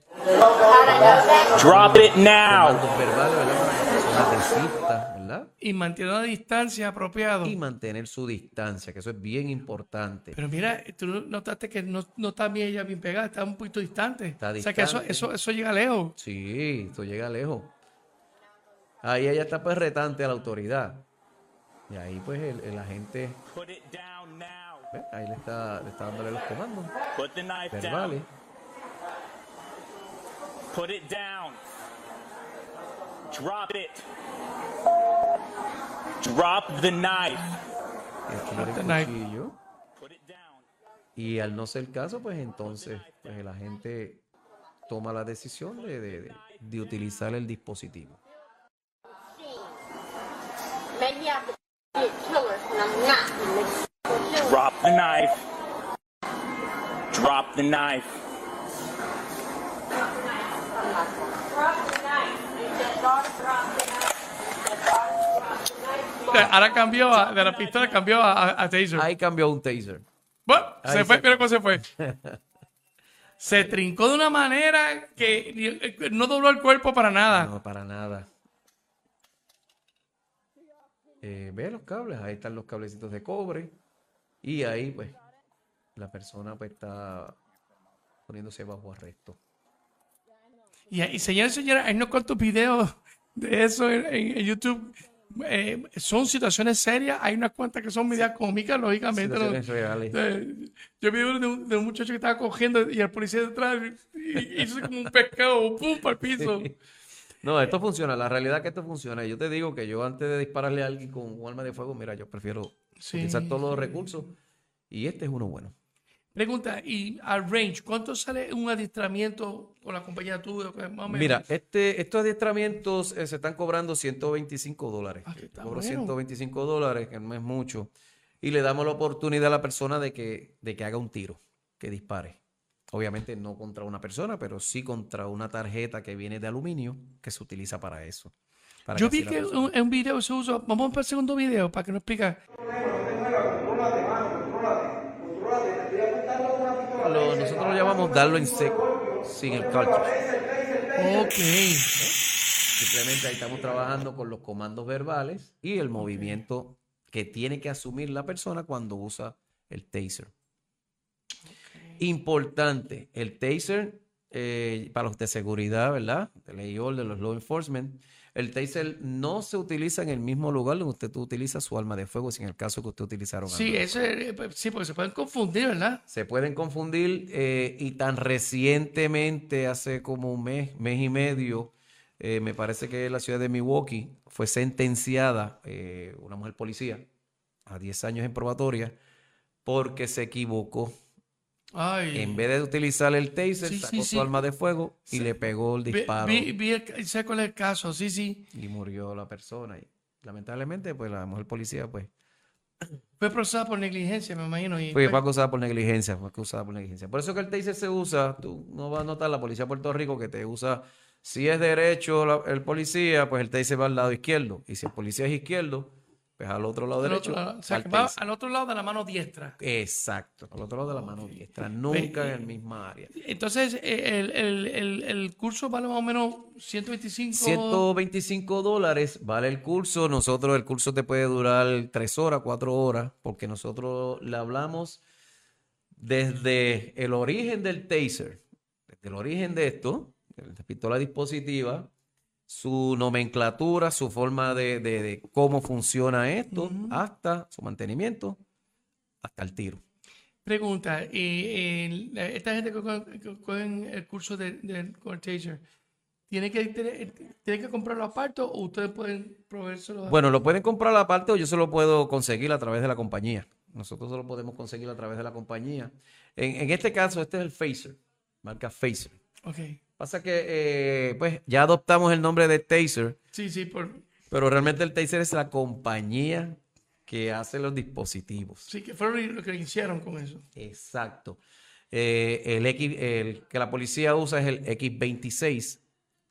Speaker 3: Drop it now.
Speaker 2: Comandos verbales, ¿verdad?
Speaker 1: Y mantiene una distancia apropiada.
Speaker 2: Y mantener su distancia, que eso es bien importante.
Speaker 1: Pero mira, tú notaste que no, no está bien ella bien pegada, está un poquito distante.
Speaker 2: Está
Speaker 1: O sea que eso, eso, eso llega lejos.
Speaker 2: Sí, esto llega lejos. Ahí ella está pues retante a la autoridad. Y ahí pues el, el agente,
Speaker 3: Put it down now.
Speaker 2: ¿ves? ahí le está, le está dándole los comandos
Speaker 3: Put the knife
Speaker 2: verbales.
Speaker 3: down. Put it down. Drop it. Drop the knife.
Speaker 2: Y
Speaker 1: the knife.
Speaker 2: al no ser el caso, pues entonces pues el agente toma la decisión de, de- de- de utilizar el dispositivo.
Speaker 3: Drop the knife. Drop the knife.
Speaker 4: Drop the knife.
Speaker 1: Ahora cambió a- de la pistola, cambió a, taser.
Speaker 2: Ahí cambió un taser.
Speaker 1: Bueno,
Speaker 2: Ahí
Speaker 1: se fue, mira cómo se fue. Se trincó de una manera que no dobló el cuerpo para nada.
Speaker 2: No, para nada. Eh, ve los cables, ahí están los cablecitos de cobre. Y ahí, pues, la persona pues está poniéndose bajo arresto.
Speaker 1: Y, y señores y señores, hay unos cuantos videos de eso en, en- en YouTube. Eh, son situaciones serias. Hay unas cuantas que son medias cómicas, lógicamente. Eh, Yo vi uno de un, de un muchacho que estaba cogiendo y el policía detrás y- hizo como un pescado, ¡pum! para el piso.
Speaker 2: No, esto funciona. La realidad es que esto funciona. Yo te digo que yo antes de dispararle a alguien con un arma de fuego, mira, yo prefiero
Speaker 1: Sí,
Speaker 2: utilizar todos los recursos. Y este es uno bueno.
Speaker 1: Pregunta, y al range, ¿cuánto sale un adiestramiento con la compañía tuya?
Speaker 2: Mira, este, estos adiestramientos eh, se están cobrando 125 dólares.
Speaker 1: Ah,
Speaker 2: Cobro
Speaker 1: bueno.
Speaker 2: 125 dólares, que no es mucho. Y le damos la oportunidad a la persona de que, de que haga un tiro, que dispare. Obviamente no contra una persona, pero sí contra una tarjeta que viene de aluminio que se utiliza para eso. para
Speaker 1: Yo vi que
Speaker 2: persona-
Speaker 1: un, en un video se usa. Vamos para el segundo video para que nos explique.
Speaker 2: Lo- nosotros llamamos darlo en seco, sin el cartridge.
Speaker 1: Ok.
Speaker 2: Simplemente ahí estamos trabajando con los comandos verbales y el movimiento que tiene que asumir la persona cuando usa el taser. Importante, el taser eh, para los de seguridad, ¿verdad? De ley orden, los law enforcement. El taser no se utiliza en el mismo lugar donde usted utiliza su arma de fuego, si en el caso que usted utilizaron. arma
Speaker 1: Sí, ese, eh, sí, porque se pueden confundir, ¿verdad?
Speaker 2: se pueden confundir eh, y tan recientemente, hace como un mes, mes y medio, eh, me parece que la ciudad de Milwaukee fue sentenciada eh, una mujer policía a 10 años en probatoria porque se equivocó.
Speaker 1: Ay.
Speaker 2: En vez de utilizar el taser,
Speaker 1: Sí,
Speaker 2: sacó
Speaker 1: sí,
Speaker 2: su
Speaker 1: sí.
Speaker 2: arma de fuego y le pegó el
Speaker 1: Vi-
Speaker 2: disparo
Speaker 1: Vi, vi el, sé cuál es el caso, sí, sí.
Speaker 2: y murió la persona. Y lamentablemente, pues la mujer policía, pues
Speaker 1: Fue procesada por negligencia, me imagino. Y
Speaker 2: Fue,
Speaker 1: fue-
Speaker 2: fue acusada por negligencia, fue acusada por negligencia. Por eso que el taser se usa, tú no vas a notar la policía de Puerto Rico que te usa, si es derecho la- el policía, pues el taser va al lado izquierdo. Y si el policía es izquierdo, al otro lado
Speaker 1: al
Speaker 2: derecho.
Speaker 1: otro lado, o sea,
Speaker 2: va
Speaker 1: que va al otro lado de la mano diestra.
Speaker 2: Exacto, al otro lado de la mano diestra, nunca en el misma área.
Speaker 1: Entonces, eh, el, el, el, el curso vale más o menos 125.
Speaker 2: 125 dólares vale el curso. Nosotros, el curso te puede durar tres horas, cuatro horas, porque nosotros le hablamos desde el origen del taser, desde el origen de esto, de la pistola dispositiva, su nomenclatura, su forma de, de- de cómo funciona esto, hasta su mantenimiento, hasta el tiro.
Speaker 1: Pregunta, y, y, esta gente que co- que cogen el curso de, de con el taser, ¿tiene que, ¿tiene que comprarlo aparte o ustedes pueden proveérselo?
Speaker 2: Bueno, lo pueden comprar aparte o yo se lo puedo conseguir a través de la compañía. Nosotros se lo podemos conseguir a través de la compañía. En, en este caso, este es el Phaser, marca Phaser.
Speaker 1: Ok.
Speaker 2: Pasa que, eh, pues, ya adoptamos el nombre de Taser,
Speaker 1: Sí, sí, por,
Speaker 2: pero realmente el Taser es la compañía que hace los dispositivos.
Speaker 1: sí, que fueron lo que hicieron con eso.
Speaker 2: Exacto. Eh, el, X, el que la policía usa es el X26.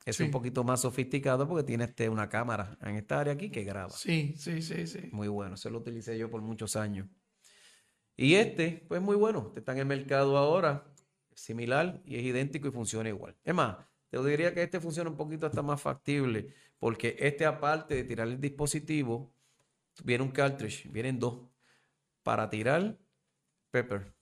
Speaker 2: Es
Speaker 1: Sí.
Speaker 2: un poquito más sofisticado porque tiene este, una cámara en esta área aquí que graba.
Speaker 1: Sí, sí, sí, sí.
Speaker 2: Muy bueno, ese lo utilicé yo por muchos años. Y este, pues muy bueno, este está en el mercado ahora, similar y es idéntico y funciona igual. Es más, te diría que este funciona un poquito hasta más factible, porque este aparte de tirar el dispositivo, viene un cartridge, vienen dos, para tirar pepper.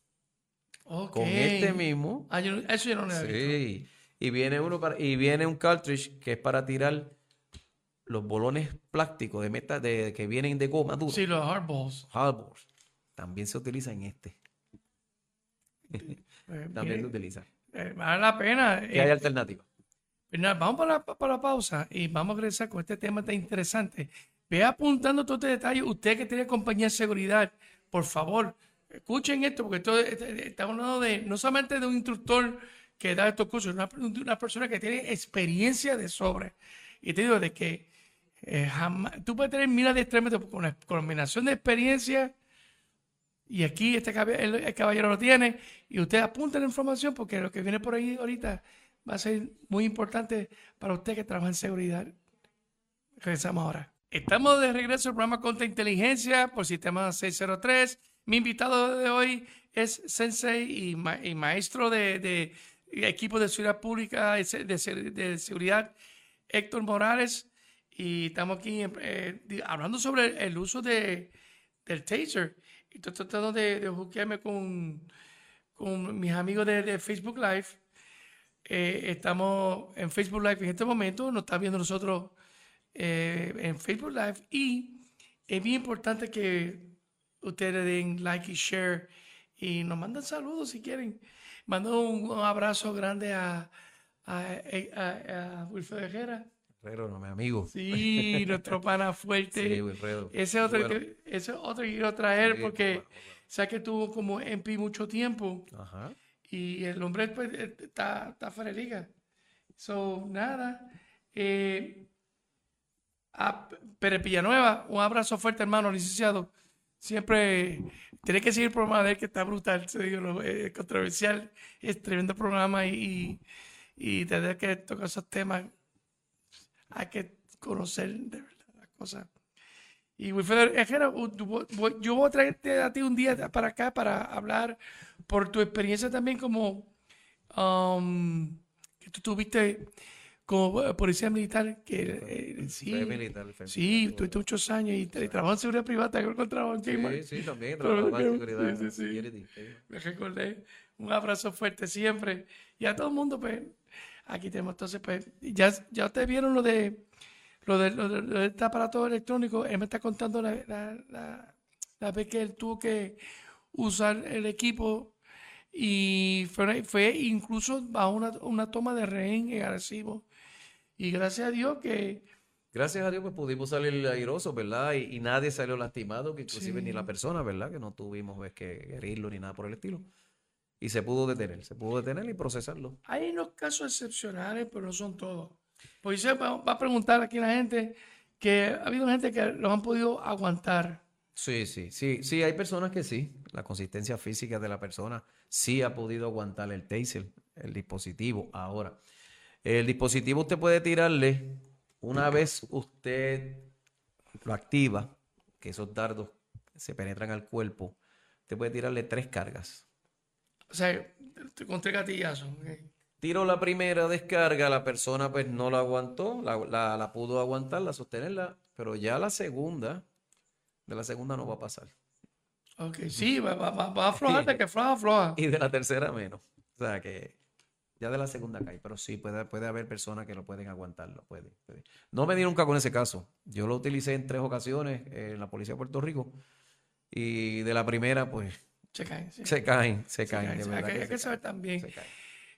Speaker 1: Ok.
Speaker 2: Con este mismo,
Speaker 1: Ah, yo eso yo no lo visto.
Speaker 2: sí, y viene uno para, y viene un cartridge que es para tirar los bolones plásticos de meta de, que vienen de goma dura.
Speaker 1: Sí, los hardballs.
Speaker 2: Hardballs. También se utiliza en este.
Speaker 1: Eh,
Speaker 2: También se utiliza.
Speaker 1: eh, vale la pena.
Speaker 2: ¿Qué
Speaker 1: eh,
Speaker 2: hay alternativa?
Speaker 1: Pues nada, vamos para la, para la pausa y vamos a regresar con este tema tan interesante. Ve apuntando todos estos detalles. Usted que tiene compañía de seguridad, por favor, escuchen esto, porque esto, eh, eh, estamos hablando de no solamente de un instructor que da estos cursos, una, una persona que tiene experiencia de sobre. Y te digo de que eh, jamás, tú puedes tener miles de extremos con una combinación de experiencia. Y aquí este cab- el, el caballero lo tiene. Y usted apunta la información porque lo que viene por ahí ahorita va a ser muy importante para usted que trabaja en seguridad. Regresamos ahora. Estamos de regreso al programa Contra Inteligencia por Sistema 603. Mi invitado de hoy es sensei y, ma- y maestro de, de equipo de seguridad pública, de, de se- de seguridad, Héctor Morales. Y estamos aquí eh, hablando sobre el uso de, del taser. Estoy tratando de, de con, mis amigos de, Facebook Live. Eh, estamos en Facebook Live en este momento, nos está viendo nosotros eh, en Facebook Live y es bien importante que ustedes den like y share y nos mandan saludos si quieren. Mando un, abrazo grande a, a, a, a Wilfredo Herrera.
Speaker 2: Herrero, no, mi amigo.
Speaker 1: Sí, nuestro pana fuerte.
Speaker 2: Sí.
Speaker 1: Ese otro,
Speaker 2: Bueno.
Speaker 1: que, ese otro que quiero traer
Speaker 2: Sí,
Speaker 1: porque
Speaker 2: bueno,
Speaker 1: que tuvo como MP mucho tiempo
Speaker 2: Ajá.
Speaker 1: y el hombre pues, está, está fuera de liga. So, nada. Eh, a Pérez Villanueva, un abrazo fuerte, hermano, licenciado. Siempre tiene que seguir el programa de él, que está brutal, se digo, lo- eh, controversial, es tremendo programa y, y, y desde que toca esos temas hay que conocer de verdad las cosas. Y Wilfredo Ejera, yo voy a traerte a ti un día para acá para hablar por tu experiencia también como um, que tú tuviste como eh, policía militar, que eh, sí,
Speaker 2: Fue militar, fue
Speaker 1: sí, tuviste muchos años y, tra- trabajó en seguridad privada, creo que trabajó en Kmart.
Speaker 2: Sí, sí, también. Trabajaba en seguridad.
Speaker 1: sí, sí, sí.
Speaker 2: sí.
Speaker 1: Me recordé. Un abrazo fuerte siempre. Y a todo el mundo, pues, aquí tenemos. Entonces, pues, ya, ya ustedes vieron lo de lo de, lo de- lo de este aparato electrónico. Él me está contando la, la, la- la vez que él tuvo que usar el equipo y fue, fue incluso bajo una, una toma de rehén en Arecibo. Y gracias a Dios que
Speaker 2: Gracias a Dios, pues pudimos salir airosos, ¿verdad? Y, y nadie salió lastimado, que inclusive ni la persona, ¿verdad? Que no tuvimos pues, que herirlo ni nada por el estilo. Y se pudo detener, se pudo detener y procesarlo.
Speaker 1: Hay unos casos excepcionales, pero no son todos. Pues va, va a preguntar aquí la gente que ha habido gente que lo han podido aguantar.
Speaker 2: Sí, sí, sí, sí, hay personas que sí. La consistencia física de la persona sí ha podido aguantar el taser, el dispositivo. Ahora, el dispositivo usted puede tirarle una vez usted lo activa, que esos dardos se penetran al cuerpo, usted puede tirarle tres cargas.
Speaker 1: O sea, con tres gatillazos. ok.
Speaker 2: Tiro la primera descarga, la persona pues no la aguantó, la, la- la pudo aguantar, la sostenerla, pero ya la segunda, de la segunda no va a pasar.
Speaker 1: Ok, sí, va, va, va, va a aflojar, que afloja, afloja.
Speaker 2: Y de la tercera menos. O sea que ya de la segunda cae, pero sí puede, puede haber personas que lo pueden aguantarlo. Puede, puede. No me di nunca con ese caso. Yo lo utilicé en tres ocasiones en la policía de Puerto Rico y de la primera pues
Speaker 1: Se caen. sí.
Speaker 2: se caen, se
Speaker 1: Se
Speaker 2: caen.
Speaker 1: caen,
Speaker 2: de
Speaker 1: sí,
Speaker 2: verdad
Speaker 1: hay que-
Speaker 2: que
Speaker 1: hay que saber también.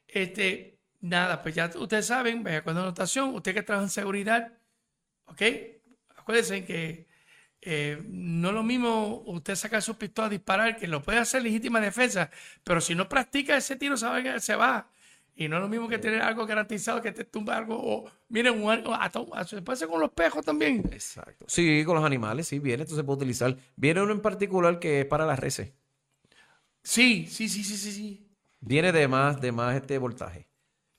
Speaker 1: Este, nada, pues ya ustedes saben, vaya cuando anotación, usted que trabaja en seguridad, ¿ok? Acuérdense que eh, no es lo mismo usted sacar su pistola a disparar, que lo puede hacer legítima defensa, pero si no practica ese tiro, se va. Se va. Y no es lo mismo que tener algo garantizado que te tumba algo. O, miren, un, algo- hasta se puede hacer con los pejos también.
Speaker 2: Exacto. Sí, con los animales, sí, viene, esto se puede utilizar. Viene uno en particular que es para las reses.
Speaker 1: Sí, sí, sí, sí, sí, sí.
Speaker 2: Viene de más, de más este voltaje.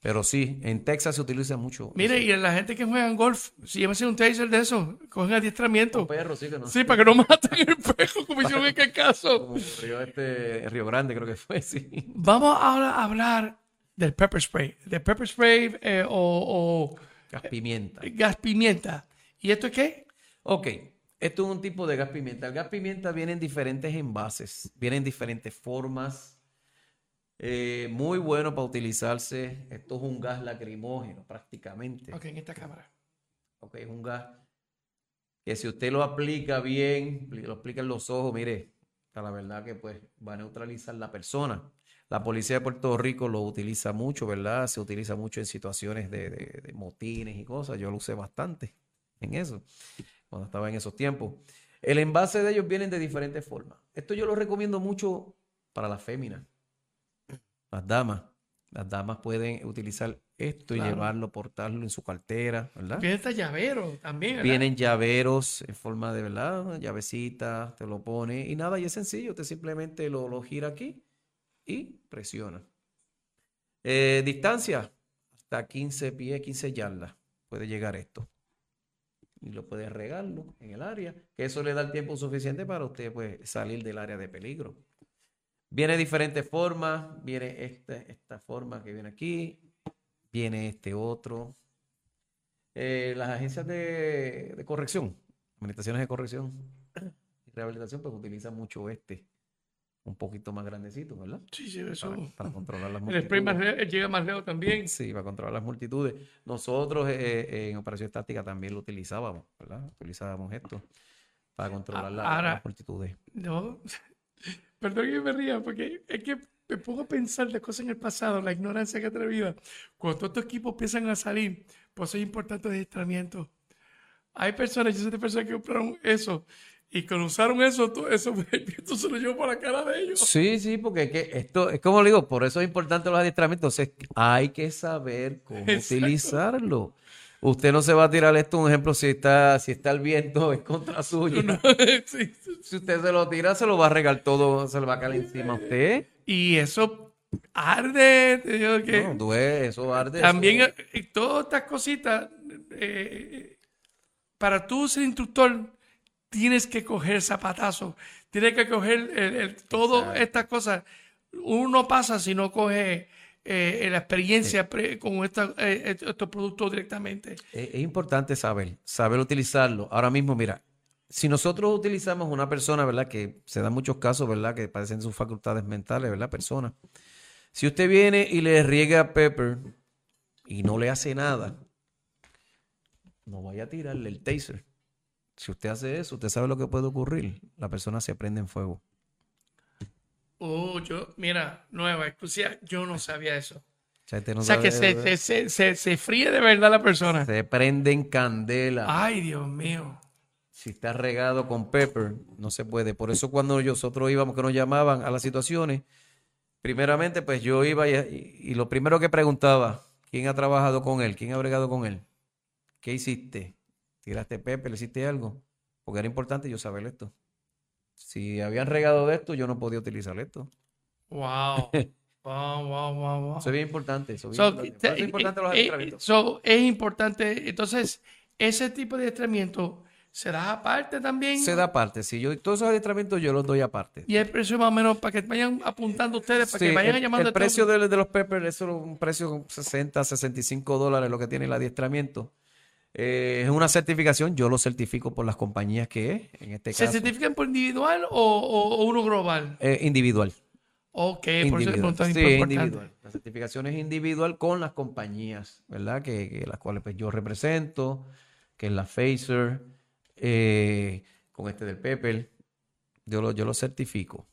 Speaker 2: Pero sí, en Texas se utiliza mucho.
Speaker 1: Mire, y la gente que juega en golf, si llévense un taser de eso, cogen adiestramiento.
Speaker 2: perro, sí que no.
Speaker 1: Sí, para que no maten el pejo, como hicieron en aquel caso.
Speaker 2: Como ocurrió este en Río Grande, creo que fue, sí.
Speaker 1: Vamos ahora a hablar del pepper spray. Del pepper spray eh, o, o
Speaker 2: Gas pimienta.
Speaker 1: gas pimienta. ¿Y esto es qué?
Speaker 2: Ok, esto es un tipo de gas pimienta. El gas pimienta viene en diferentes envases, viene en diferentes formas. Eh, muy bueno para utilizarse. Esto es un gas lacrimógeno prácticamente.
Speaker 1: Ok, en esta cámara.
Speaker 2: Ok, es un gas que si usted lo aplica bien, lo aplica en los ojos, mire, la verdad que pues va a neutralizar la persona. La policía de Puerto Rico lo utiliza mucho, ¿verdad? Se utiliza mucho en situaciones de, de- de motines y cosas. Yo lo usé bastante en eso, cuando estaba en esos tiempos. El envase de ellos vienen de diferentes formas. Esto yo lo recomiendo mucho para las féminas, las damas. Las damas pueden utilizar esto y llevarlo, portarlo en su cartera, ¿verdad?
Speaker 1: Viene hasta llavero también, ¿verdad?
Speaker 2: Vienen llaveros en forma de, ¿verdad? Llavecita, te lo pone y nada, y es sencillo, usted simplemente lo, lo gira aquí y presiona. Eh, distancia, hasta 15 pies, 15 yardas puede llegar esto. Y lo puede regarlo en el área, que eso le da el tiempo suficiente para usted pues, salir del área de peligro. Viene diferentes formas, viene este- esta forma que viene aquí, viene este otro, eh, las agencias de, de corrección, administraciones de corrección y rehabilitación, pues utilizan mucho este, un poquito más grandecito, ¿verdad?
Speaker 1: Sí, sí, eso.
Speaker 2: Para, para controlar las
Speaker 1: El spray
Speaker 2: multitudes.
Speaker 1: llega más lejos también.
Speaker 2: Sí, para controlar las multitudes. Nosotros eh, en operación estática también lo utilizábamos, ¿verdad? Utilizábamos esto para controlar la-
Speaker 1: ahora-
Speaker 2: las multitudes.
Speaker 1: No, perdón que me ría, porque es que me pongo a pensar de cosas en el pasado, la ignorancia que atrevida. Cuando todos estos equipos empiezan a salir, pues es importante el adiestramiento. Hay personas, yo sé de personas que compraron eso, y cuando usaron eso, todo eso, viento se lo llevó por la cara de ellos.
Speaker 2: Sí, sí, porque es que esto es como le digo, por eso es importante los adiestramientos. Entonces, hay que saber cómo
Speaker 1: Exacto.
Speaker 2: utilizarlo. Usted no se va a tirar esto, un ejemplo, si está, si está el viento en contra suya.
Speaker 1: Sí, sí.
Speaker 2: Si usted se lo tira, se lo va a regar todo, se lo va a caer encima a usted.
Speaker 1: Y eso arde, te digo que
Speaker 2: No, duele, eso arde.
Speaker 1: también
Speaker 2: eso-
Speaker 1: eh, todas estas cositas, eh, para tú ser instructor, tienes que coger zapatazo, tienes que coger todas estas cosas. Uno no pasa si no coge eh, la experiencia pre- con esta- eh, estos productos directamente.
Speaker 2: Es, es importante saber, saber utilizarlo. Ahora mismo, mira, si nosotros utilizamos una persona, ¿verdad? Que se dan muchos casos, ¿verdad? Que padecen sus facultades mentales, ¿verdad? Personas. Si usted viene y le riega pepper y no le hace nada, no vaya a tirarle el taser. Si usted hace eso, usted sabe lo que puede ocurrir. La persona se prende en fuego.
Speaker 1: Oh, yo, mira, nueva, exclusiva, yo no sabía eso.
Speaker 2: O sea, usted no
Speaker 1: O sea, que se, se, se, se, se fríe de verdad la persona.
Speaker 2: se prende en candela.
Speaker 1: Ay, Dios mío.
Speaker 2: Si está regado con pepper, no se puede. Por eso cuando nosotros íbamos, que nos llamaban a las situaciones, primeramente pues yo iba y, y- y lo primero que preguntaba, ¿quién ha trabajado con él? ¿Quién ha bregado con él? ¿Qué hiciste? ¿Tiraste pepper? ¿Le hiciste algo? Porque era importante yo saber esto. Si habían regado de esto, yo no podía utilizar esto.
Speaker 1: Wow. Wow, wow, wow, wow.
Speaker 2: Eso es bien importante. Eso es,
Speaker 1: So,
Speaker 2: importante. Es los
Speaker 1: eh, eh,
Speaker 2: adiestramientos.
Speaker 1: so, es importante. Entonces, ese tipo de adiestramiento se da aparte también.
Speaker 2: Se da aparte. Si yo, todos esos adiestramientos yo los doy aparte.
Speaker 1: Y el precio más o menos para que vayan apuntando ustedes, para
Speaker 2: Sí,
Speaker 1: que vayan
Speaker 2: el,
Speaker 1: llamando
Speaker 2: el precio de, de los peppers es un precio 60, 65 dólares lo que tiene el adiestramiento. Eh, es una certificación, yo lo certifico por las compañías que es, en este
Speaker 1: ¿Se
Speaker 2: caso.
Speaker 1: certifican por individual o, o- o uno global?
Speaker 2: eh, individual.
Speaker 1: Ok, por eso es
Speaker 2: Sí,
Speaker 1: importante.
Speaker 2: individual. La certificación es individual con las compañías, ¿verdad? Que, que las cuales pues, yo represento, que es la Phaser, eh, con este del Pepper. Yo lo, yo lo certifico.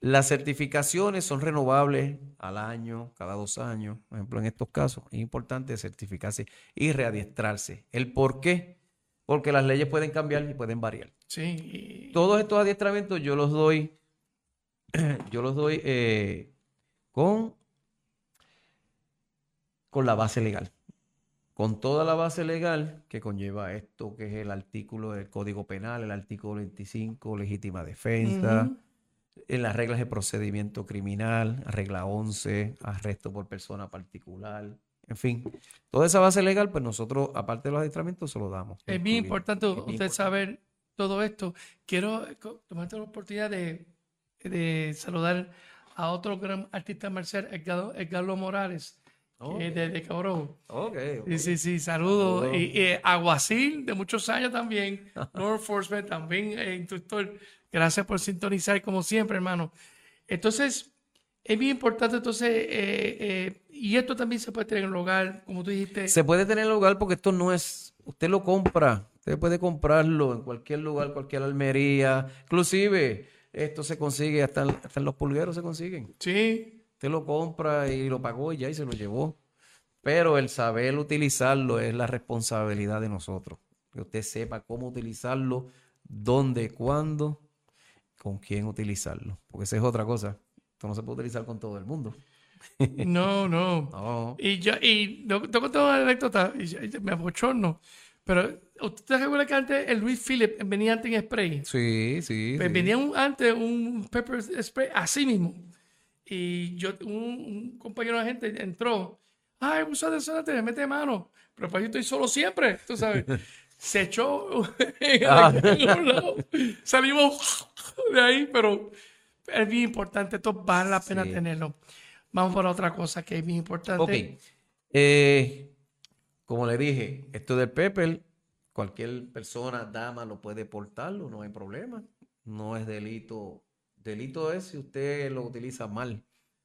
Speaker 2: Las certificaciones son renovables al año, cada dos años. Por ejemplo, en estos casos es importante certificarse y readiestrarse. ¿El por qué? Porque las leyes pueden cambiar y pueden variar.
Speaker 1: Sí.
Speaker 2: Todos estos adiestramientos yo los doy, yo los doy eh, con, con la base legal. Con toda la base legal que conlleva esto, que es el artículo del Código Penal, el artículo 25, legítima defensa. En las reglas de procedimiento criminal, regla 11, arresto por persona particular, en fin. Toda esa base legal, pues nosotros, aparte de los adiestramientos, se lo damos.
Speaker 1: Es bien
Speaker 2: incluido.
Speaker 1: importante
Speaker 2: Es
Speaker 1: usted
Speaker 2: importante.
Speaker 1: saber todo esto. Quiero eh, tomarte la oportunidad de, de saludar a otro gran artista marcial, Edgardo, Edgardo Morales, que es de, de Cabrón.
Speaker 2: Ok, ok.
Speaker 1: Sí, sí, sí, saludos. Y, y Aguacil, de muchos años también, law enforcement, también eh, instructor. Gracias por sintonizar, como siempre, hermano. Entonces, es bien importante, entonces, eh, eh, y esto también se puede tener en el hogar, como tú dijiste.
Speaker 2: Se puede tener en lugar porque esto no es, usted lo compra, usted puede comprarlo en cualquier lugar, cualquier almería, inclusive esto se consigue, hasta, en- hasta en los pulgueros se consiguen.
Speaker 1: Sí,
Speaker 2: Usted lo compra y lo pagó y ya y se lo llevó. Pero el saber utilizarlo es la responsabilidad de nosotros. Que usted sepa cómo utilizarlo, dónde, cuándo, con quién utilizarlo. Porque esa es otra cosa. Esto no se puede utilizar con todo el mundo.
Speaker 1: No, no.
Speaker 2: No.
Speaker 1: Y yo, y no- te conté una anécdota, y y me abochorno. Pero, ¿usted recuerda que antes el Luis Philip venía antes en spray?
Speaker 2: Sí, sí.
Speaker 1: Pues
Speaker 2: sí.
Speaker 1: venía un- antes un pepper spray así mismo. Y yo, un, un compañero de gente entró. Ay, usa de eso, te mete mano. Pero pues yo estoy solo siempre, tú sabes. Se echó en
Speaker 2: Ah.
Speaker 1: lado. Salimos de ahí, pero es bien importante. Esto vale la pena
Speaker 2: Sí.
Speaker 1: tenerlo. Vamos por otra cosa que es bien importante.
Speaker 2: Ok. Eh, como le dije, esto del pepper, cualquier persona, dama, lo puede portarlo, no hay problema. No es delito. Delito es si usted lo utiliza mal.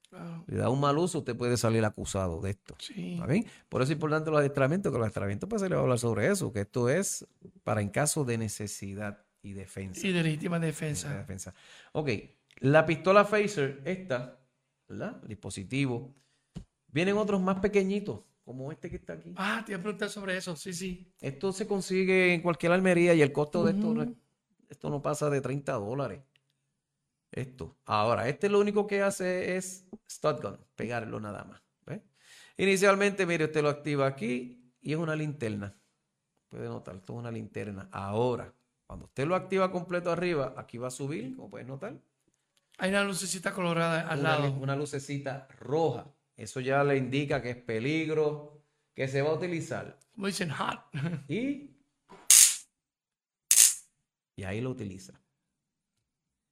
Speaker 1: Claro,
Speaker 2: Le da un mal uso, usted puede salir acusado de esto.
Speaker 1: sí.
Speaker 2: ¿Está bien? Por eso es importante los adiestramientos, que los adiestramientos pues se le va a hablar sobre eso, que esto es para en caso de necesidad y defensa.
Speaker 1: Y de legítima
Speaker 2: de
Speaker 1: defensa.
Speaker 2: defensa. Ok, la pistola Phaser, esta, ¿verdad? El dispositivo. Vienen otros más pequeñitos, como este que está aquí.
Speaker 1: Ah, te iba a preguntar sobre eso. Sí, sí.
Speaker 2: Esto se consigue en cualquier almería y el costo de esto, no es- esto no pasa de 30 dólares. Esto. Ahora, este lo único que hace es stud gun, pegarlo nada más. ¿ve? Inicialmente, mire, usted lo activa aquí y es una linterna. Puede notar, esto es una linterna. Ahora, cuando usted lo activa completo arriba, aquí va a subir, como puedes notar.
Speaker 1: Hay una lucecita colorada al
Speaker 2: una,
Speaker 1: lado.
Speaker 2: una lucecita roja. Eso ya le indica que es peligro, que se va a utilizar.
Speaker 1: Como dicen, hot.
Speaker 2: Y, y ahí lo utiliza.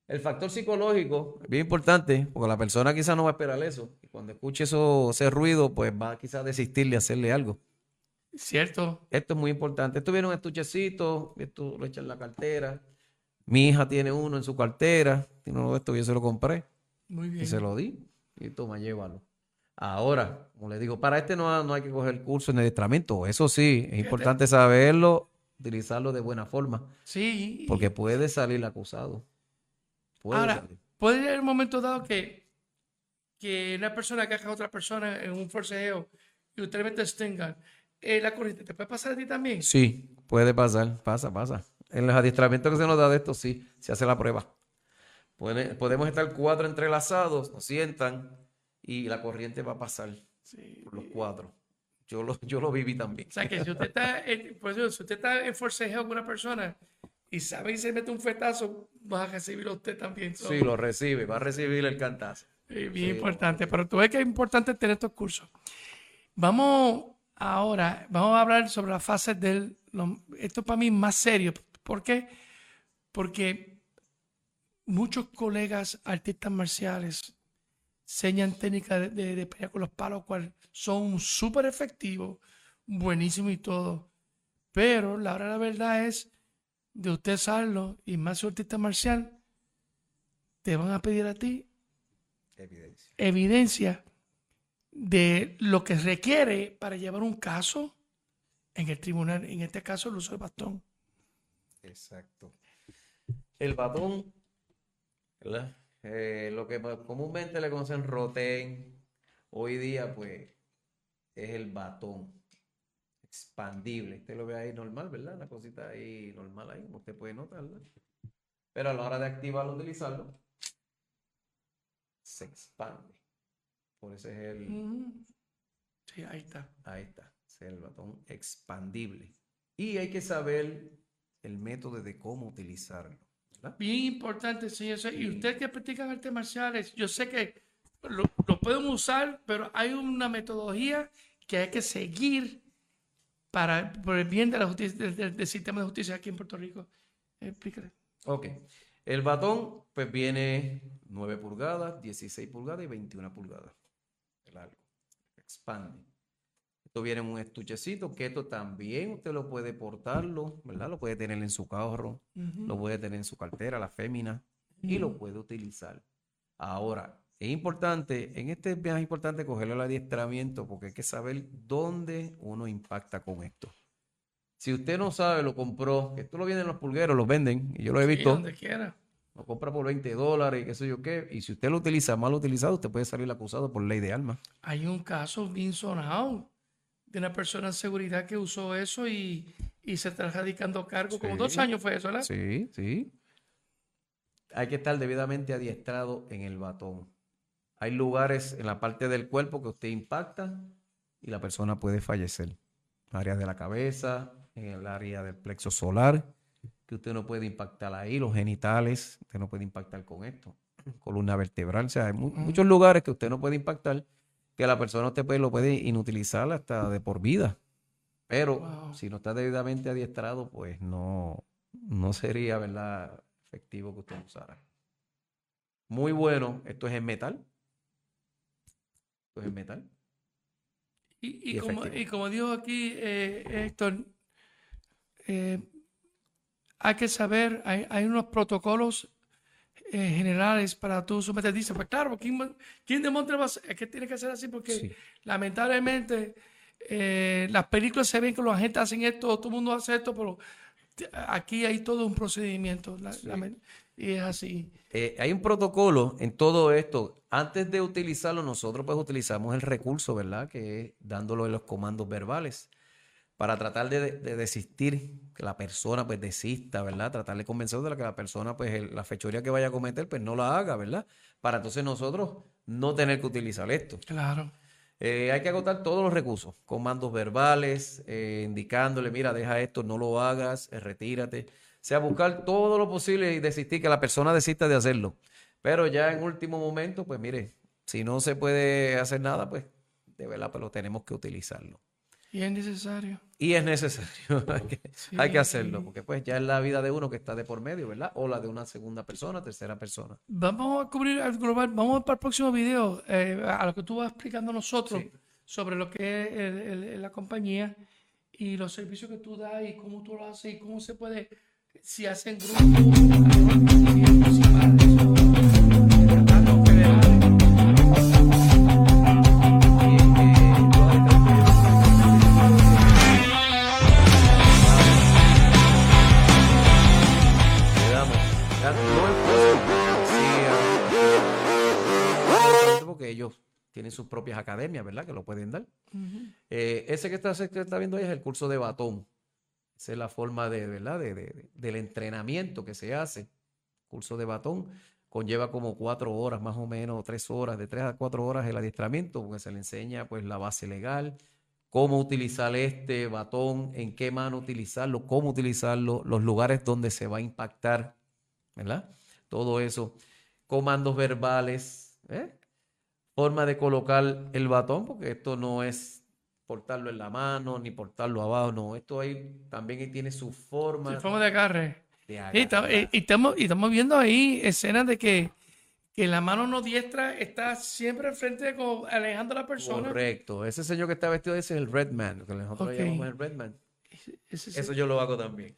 Speaker 2: El factor psicológico es bien importante, porque la persona quizás no va a esperar eso. Y cuando escuche eso, ese ruido, pues va quizás a desistir de hacerle algo.
Speaker 1: Cierto.
Speaker 2: Esto es muy importante. Esto viene un estuchecito, esto lo echa en la cartera. Mi hija tiene uno en su cartera, tiene uno de estos, yo se lo compré.
Speaker 1: Muy bien.
Speaker 2: Y se lo di. Y toma, llévalo. Ahora, como le digo, para este no, no hay que coger curso en adiestramiento. Eso sí, es importante saberlo, utilizarlo de buena forma,
Speaker 1: Sí.
Speaker 2: porque puede salir acusado. Puede
Speaker 1: Ahora,
Speaker 2: salir.
Speaker 1: puede haber un momento dado que, que una persona caja a otra persona en un forcejeo y usted mete gun. Eh, la corriente, ¿te puede pasar a ti también?
Speaker 2: Sí, puede pasar, pasa, pasa. En los adiestramientos que se nos da de esto, sí, se hace la prueba. Puede- podemos estar cuatro entrelazados, nos sientan y la corriente va a pasar
Speaker 1: Sí.
Speaker 2: por los cuatro. Yo lo, yo lo viví también.
Speaker 1: O sea, que si usted está en, por eso, si usted está en forcejeo con una persona y sabe que se mete un fetazo, va a recibirlo usted también. So,
Speaker 2: Sí, lo recibe, va a recibir el cantazo.
Speaker 1: eh, bien
Speaker 2: sí.
Speaker 1: importante. Pero tú ves que es importante tener estos cursos. Vamos ahora, vamos a hablar sobre las fases del... lo- esto para mí es más serio. ¿Por qué? Porque muchos colegas artistas marciales enseñan técnicas de, de, de pelear con los palos, cual son súper efectivos, buenísimos y todo. Pero la hora de la verdad es de usted saberlo y más si artista marcial, te van a pedir a ti
Speaker 2: Evidencia.
Speaker 1: evidencia de lo que requiere para llevar un caso en el tribunal, en este caso el uso del bastón.
Speaker 2: Exacto. El batón. Eh, lo que comúnmente le conocen rotén, hoy día pues es el batón expandible. Usted lo ve ahí normal, ¿verdad? La cosita ahí normal ahí, como usted puede notar, ¿verdad? Pero a la hora de activarlo, utilizarlo, se expande. Por eso es el,
Speaker 1: Mm. Sí, ahí está.
Speaker 2: Ahí está, ese es el batón expandible. Y hay que saber el método de cómo utilizarlo. ¿verdad?
Speaker 1: Bien importante, sí, eso. Y ustedes que practican artes marciales, yo sé que lo, lo pueden usar, pero hay una metodología que hay que seguir para, por el bien de la justicia, del, del- del sistema de justicia aquí en Puerto Rico. Explícale.
Speaker 2: Ok. El batón, pues viene 9 pulgadas, 16 pulgadas y 21 pulgadas largo. Expande. Esto viene en un estuchecito, que esto también usted lo puede portarlo, ¿verdad? Lo puede tener en su carro, lo puede tener en su cartera, la fémina, y lo puede utilizar. Ahora, es importante, en este es bien importante cogerle el adiestramiento porque hay que saber dónde uno impacta con esto. Si usted no sabe, lo compró, que esto lo vienen los pulgueros, los venden, y yo lo he
Speaker 1: Sí,
Speaker 2: visto,
Speaker 1: donde quiera.
Speaker 2: Lo compra por 20 dólares y qué sé yo qué, y si usted lo utiliza mal utilizado, usted puede salir acusado por ley de armas.
Speaker 1: Hay un caso bien sonado de una persona en seguridad que usó eso y, y se está radicando cargo. Como dos años fue eso, ¿verdad?
Speaker 2: Sí, sí. Hay que estar debidamente adiestrado en el batón. Hay lugares en la parte del cuerpo que usted impacta y la persona puede fallecer. Áreas de la cabeza, en el área del plexo solar, que usted no puede impactar ahí, los genitales, usted no puede impactar con esto. Columna vertebral, o sea, hay mu- muchos lugares que usted no puede impactar, que la persona usted puede, lo puede inutilizar hasta de por vida. Pero
Speaker 1: Wow.
Speaker 2: si no está debidamente adiestrado, pues no, no sería, ¿verdad? Efectivo que usted usara. Muy bueno. Esto es en metal. Esto es en metal.
Speaker 1: Y, y
Speaker 2: Y
Speaker 1: como, y como dijo aquí eh, Héctor, eh, hay que saber, hay, hay unos protocolos eh, generales para tú someter. Dice, pues claro, ¿quién, quién demuestra? Es que tiene que ser así porque
Speaker 2: Sí.
Speaker 1: lamentablemente eh, las películas se ven que los agentes hacen esto, todo el mundo hace esto, pero aquí hay todo un procedimiento la- y es así.
Speaker 2: Eh, hay un protocolo en todo esto. Antes de utilizarlo, nosotros pues utilizamos el recurso, ¿verdad? Que es dándolo en los comandos verbales para tratar de, de desistir, que la persona pues desista, ¿verdad? Tratar de convencer de que la persona pues el- la fechoría que vaya a cometer pues no la haga, ¿verdad? Para entonces nosotros no tener que utilizar esto.
Speaker 1: Claro.
Speaker 2: Eh, hay que agotar todos los recursos, comandos verbales, eh, indicándole, mira, deja esto, no lo hagas, eh, retírate. O sea, buscar todo lo posible y desistir, que la persona desista de hacerlo. Pero ya en último momento, pues mire, si no se puede hacer nada, pues de verdad, pues lo tenemos que utilizarlo.
Speaker 1: Y es necesario.
Speaker 2: Y es necesario, hay que, hay que hacerlo,
Speaker 1: Sí.
Speaker 2: porque pues ya es la vida de uno que está de por medio, ¿verdad? O la de una segunda persona, tercera persona.
Speaker 1: Vamos a cubrir al global. Vamos para el próximo video, eh, a lo que tú vas explicando nosotros
Speaker 2: Sí.
Speaker 1: sobre lo que es el- el- la compañía y los servicios que tú das y cómo tú lo haces y cómo se puede, si hacen grupos,
Speaker 2: academias, ¿verdad? Que lo pueden dar. Eh, ese que está, que está viendo ahí es el curso de batón. Esa es la forma de, ¿verdad? De, de- del entrenamiento que se hace. Curso de batón conlleva como cuatro horas más o menos, tres horas, de tres a cuatro horas el adiestramiento, porque se le enseña pues la base legal, cómo utilizar este batón, en qué mano utilizarlo, cómo utilizarlo, los lugares donde se va a impactar, ¿verdad? Todo eso. Comandos verbales, ¿eh? Forma de colocar el batón, porque esto no es portarlo en la mano ni portarlo abajo, no, esto ahí también tiene su forma
Speaker 1: Sí, forma de agarre.
Speaker 2: de
Speaker 1: Y, estamos, y estamos viendo ahí escenas de que, que la mano no diestra está siempre al frente, como alejando a la persona.
Speaker 2: Correcto, ese señor que está vestido ese es el Red Man, que nosotros
Speaker 1: Ok.
Speaker 2: llamamos el Red Man.
Speaker 1: Ese- ese-
Speaker 2: Eso yo lo hago también.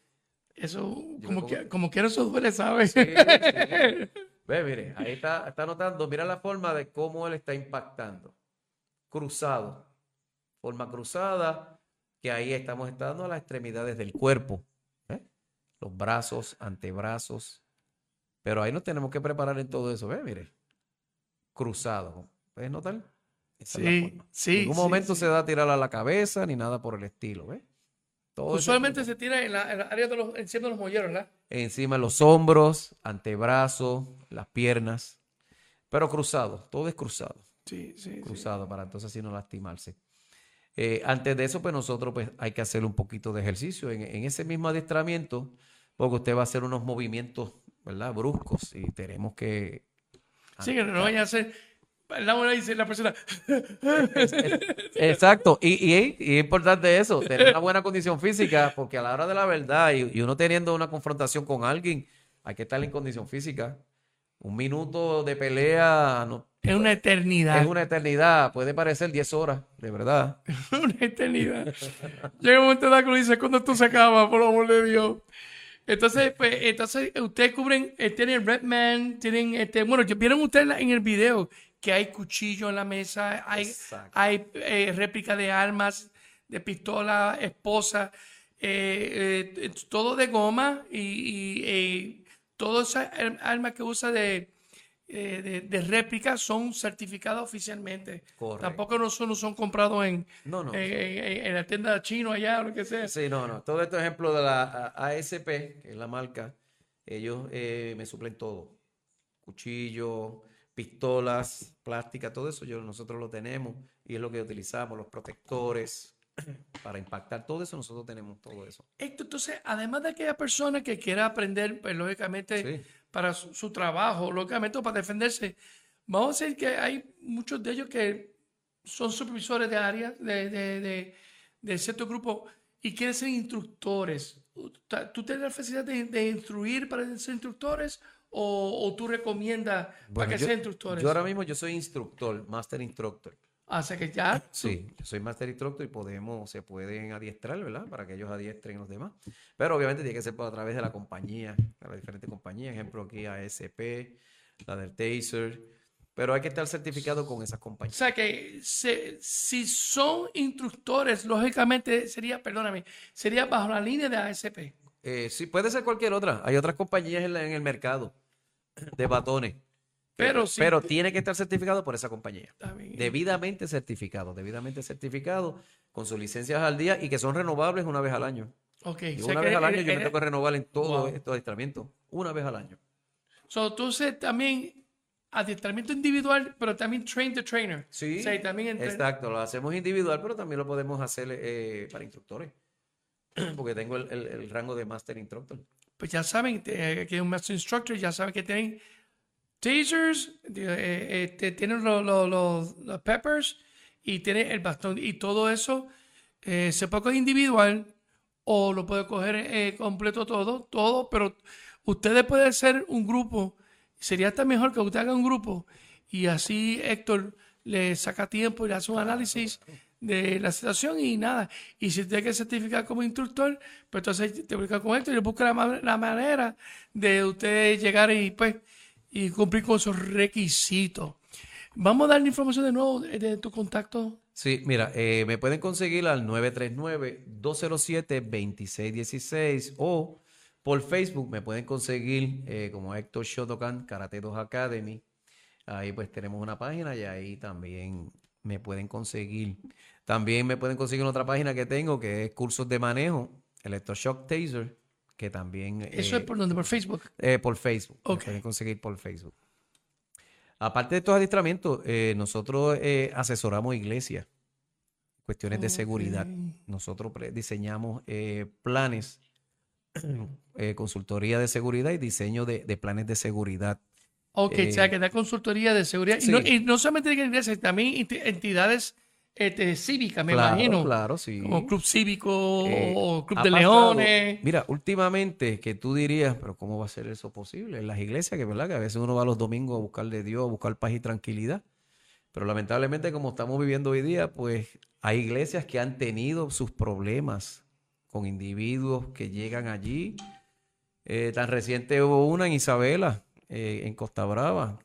Speaker 1: eso, como, que, como quiera, eso duele, ¿sabes?
Speaker 2: Sí, sí. Ve, mire, ahí está, está notando, mira la forma de cómo él está impactando. Cruzado. Forma cruzada, que ahí estamos estando a las extremidades del cuerpo. ¿eh? Los brazos, antebrazos. Pero ahí nos tenemos que preparar en todo eso, ¿ve? Mire. Cruzado. ¿Puedes notar? Esa
Speaker 1: Sí, sí,
Speaker 2: En ningún momento
Speaker 1: sí.
Speaker 2: se da a tirar a la cabeza ni nada por el estilo, ¿ve? Todo
Speaker 1: Usualmente se tira en la, en la área de los, encima de los molleros, ¿verdad?
Speaker 2: encima los hombros, antebrazos, las piernas, pero cruzado, todo es cruzado,
Speaker 1: Sí, sí. sí.
Speaker 2: cruzado para entonces así no lastimarse. Eh, antes de eso, pues nosotros pues hay que hacer un poquito de ejercicio en, en ese mismo adiestramiento, porque usted va a hacer unos movimientos, ¿verdad? Bruscos y tenemos que...
Speaker 1: Sí, que no vaya a hacer. La dice la persona.
Speaker 2: Exacto, y, y- y es importante eso, tener una buena condición física, porque a la hora de la verdad, y, y uno teniendo una confrontación con alguien, hay que estar en condición física. Un minuto de pelea no,
Speaker 1: Es una eternidad.
Speaker 2: es una eternidad, puede parecer 10 horas, de verdad.
Speaker 1: una eternidad. Llega un momento en el que uno dice, ¿cuándo esto se acaba? Por amor de Dios. Entonces, pues, entonces ustedes cubren, eh, tienen Redman, tienen, este, bueno, vieron ustedes en el video que hay cuchillo en la mesa, hay,
Speaker 2: Exacto.
Speaker 1: hay eh, réplica de armas, de pistola, esposa, eh, eh, todo de goma y, y, todas esas ar- armas que usa de, de, de réplica son certificadas oficialmente.
Speaker 2: Correcto.
Speaker 1: Tampoco no son, no son comprados en,
Speaker 2: No, no.
Speaker 1: en, en- en la tienda chino allá o lo que sea.
Speaker 2: Sí, no, no. Todo esto ejemplo de la ASP, que es la marca, ellos eh, me suplen todo. Cuchillos, pistolas, plástica, todo eso yo, nosotros lo tenemos y es lo que utilizamos, los protectores para impactar todo eso, nosotros tenemos todo eso.
Speaker 1: Héctor, entonces, además de aquella persona que quiera aprender, pues lógicamente,
Speaker 2: Sí.
Speaker 1: para su, su trabajo, lógicamente para defenderse, vamos a decir que hay muchos de ellos que son supervisores de áreas, de, de, de, de cierto grupo, y quieren ser instructores. ¿Tú tienes la facilidad de, de instruir para ser instructores o, o tú recomiendas para que
Speaker 2: yo,
Speaker 1: sean instructores?
Speaker 2: yo ahora mismo yo soy instructor, master instructor.
Speaker 1: Ah, o sea que ya.
Speaker 2: Sí, yo soy master instructor y podemos, se pueden adiestrar, ¿verdad? Para que ellos adiestren los demás. Pero obviamente tiene que ser a través de la compañía, de las diferentes compañías. Ejemplo aquí ASP, la del Taser. Pero hay que estar certificado con esas
Speaker 1: O
Speaker 2: compañías.
Speaker 1: sea que se- si son instructores, lógicamente sería, perdóname, sería bajo la línea de ASP.
Speaker 2: Eh, sí, puede ser cualquier otra. Hay otras compañías en, la- en el mercado de batones.
Speaker 1: Pero sí.
Speaker 2: Pero tiene que estar certificado por esa compañía. Debidamente certificado, debidamente certificado, con sus licencias al día y que son renovables una vez al año.
Speaker 1: Ok,
Speaker 2: Y una vez al año
Speaker 1: eres-
Speaker 2: yo me tengo que renovar en todo
Speaker 1: Wow.
Speaker 2: estos adiestramientos. Una vez al año.
Speaker 1: So, entonces también adiestramiento individual, pero también train the trainer.
Speaker 2: Sí,
Speaker 1: O sea, también
Speaker 2: exacto. Lo hacemos individual, pero también lo podemos hacer eh, para instructores. Porque tengo el, el- el rango de Master Instructor.
Speaker 1: Pues ya saben que es un master instructor, ya saben que tienen tasers, eh, eh, tienen los, los- los- los peppers y tienen el bastón. Y todo eso eh, se puede coger individual o lo puede coger eh, completo todo, todo, pero ustedes pueden ser un grupo. Sería hasta mejor que usted haga un grupo y así Héctor le saca tiempo y le hace un análisis de la situación y nada. Y si tiene que certificar como instructor, pues entonces te busca con Héctor y busca la, la manera de usted llegar y pues y cumplir con esos requisitos. Vamos a darle información de nuevo de, de tu contacto.
Speaker 2: Sí, mira, eh, me pueden conseguir al 939-207-2616 o por Facebook me pueden conseguir eh, como Héctor Shotokan Karate 2 Academy. Ahí pues tenemos una página y ahí también me pueden conseguir. También me pueden conseguir en otra página que tengo que es cursos de manejo, Electroshock Taser, que también...
Speaker 1: Eso
Speaker 2: eh,
Speaker 1: es por donde, por Facebook.
Speaker 2: eh, por Facebook. me
Speaker 1: Ok.
Speaker 2: pueden conseguir por Facebook. Aparte de estos adiestramientos, eh, nosotros eh, asesoramos iglesias, cuestiones de seguridad. Nosotros diseñamos eh, planes, eh, consultoría de seguridad y diseño de, de planes de seguridad.
Speaker 1: Ok,
Speaker 2: Eh,
Speaker 1: o sea, que da consultoría de seguridad. Y, no, y no solamente en iglesias, también enti- entidades este, cívicas, me
Speaker 2: claro,
Speaker 1: imagino.
Speaker 2: claro, sí.
Speaker 1: Como Club Cívico
Speaker 2: Eh,
Speaker 1: o Club de
Speaker 2: pasado-
Speaker 1: Leones.
Speaker 2: Mira, últimamente que tú dirías, pero ¿cómo va a ser eso posible? En las iglesias, que verdad que a veces uno va los domingos a buscar de Dios, a buscar paz y tranquilidad. Pero lamentablemente, como estamos viviendo hoy día, pues hay iglesias que han tenido sus problemas con individuos que llegan allí. Eh, tan reciente hubo una en Isabela, eh, en Costa Brava,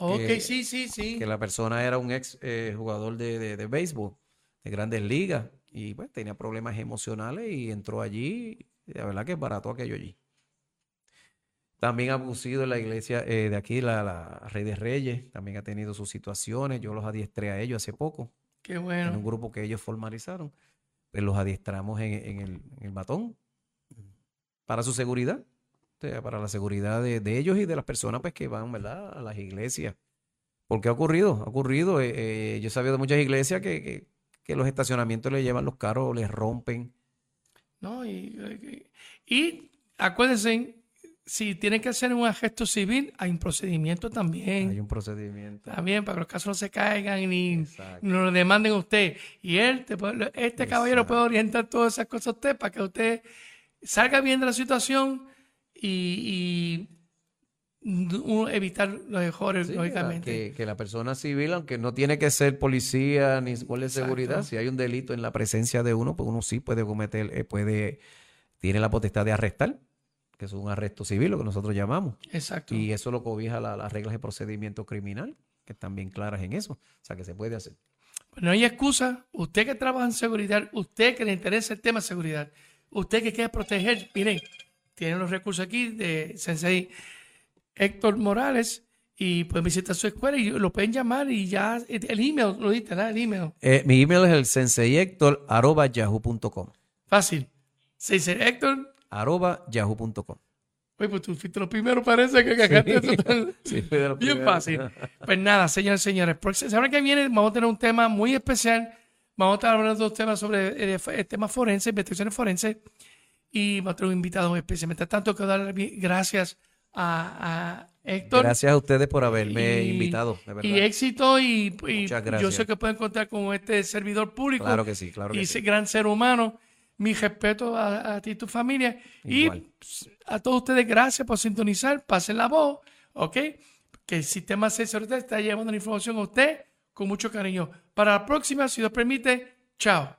Speaker 1: Ok,
Speaker 2: que-
Speaker 1: sí, sí, sí.
Speaker 2: que la persona era un ex eh, jugador de, de, de béisbol, de grandes ligas, y pues tenía problemas emocionales y entró allí, y la verdad que es barato aquello allí. También ha abusido en la iglesia eh, de aquí, la, la Rey de Reyes, también ha tenido sus situaciones, yo los adiestré a ellos hace poco,
Speaker 1: Qué
Speaker 2: en un
Speaker 1: bueno.
Speaker 2: grupo que ellos formalizaron, pues los adiestramos en, en el, en el batón para su seguridad, para la seguridad de, de ellos y de las personas pues, que van ¿verdad? a las iglesias. Porque ha ocurrido, ha ocurrido. eh, eh, yo he sabido de muchas iglesias que, que, que los estacionamientos le llevan los carros, les rompen.
Speaker 1: ¿no? Y, y acuérdense, si tienen que hacer un gesto civil, hay un procedimiento también.
Speaker 2: Hay un procedimiento.
Speaker 1: También para que los casos no se caigan ni, ni lo demanden a usted. Y él, te puede- este caballero puede orientar todas esas cosas a usted para que usted salga bien de la situación y, y uno evitar los
Speaker 2: Sí,
Speaker 1: lógicamente.
Speaker 2: que, que la persona civil, aunque no tiene que ser policía ni guardia de
Speaker 1: Exacto.
Speaker 2: seguridad, si hay un delito en la presencia de uno, pues uno sí puede cometer, eh, puede, tiene la potestad de arrestar, que es un arresto civil, lo que nosotros llamamos.
Speaker 1: Exacto.
Speaker 2: Y eso lo cobija la- las reglas de procedimiento criminal, que están bien claras en eso. O sea, que se puede hacer.
Speaker 1: Pues no hay excusa. Usted que trabaja en seguridad, usted que le interesa el tema de seguridad, usted que quiere proteger, miren, tienen los recursos aquí de Sensei Héctor Morales y pueden visitar su escuela y lo pueden llamar y ya el email, lo diste, ¿verdad? El email.
Speaker 2: Eh, mi email es el senseihéctor arroba yahoo.com.
Speaker 1: Fácil. Se dice Héctor.
Speaker 2: Arroba yahoo.com.
Speaker 1: Oye, pues tú fuiste lo primero, parece que cagaste
Speaker 2: Sí, de lo
Speaker 1: Bien
Speaker 2: primero.
Speaker 1: fácil. Pues nada, señores y señores. La semana que viene vamos a tener un tema muy especial. Vamos a estar hablando de dos temas sobre eh, el tema forense, investigaciones forenses. Y vamos a tener un invitado especial. Mientras tanto, quiero darle bi- gracias a, a Héctor.
Speaker 2: Gracias a ustedes por haberme
Speaker 1: Y-
Speaker 2: invitado, de verdad.
Speaker 1: Y éxito. Y, y yo sé que pueden contar con este servidor público.
Speaker 2: Claro que sí, claro que
Speaker 1: y
Speaker 2: sí.
Speaker 1: ese gran ser humano. Mi respeto a, a ti y tu familia.
Speaker 2: Igual.
Speaker 1: Y a todos ustedes, gracias por sintonizar. Pasen la voz, ¿ok? Que el sistema 603 está llevando la información a usted con mucho cariño. Para la próxima, si Dios permite, chao.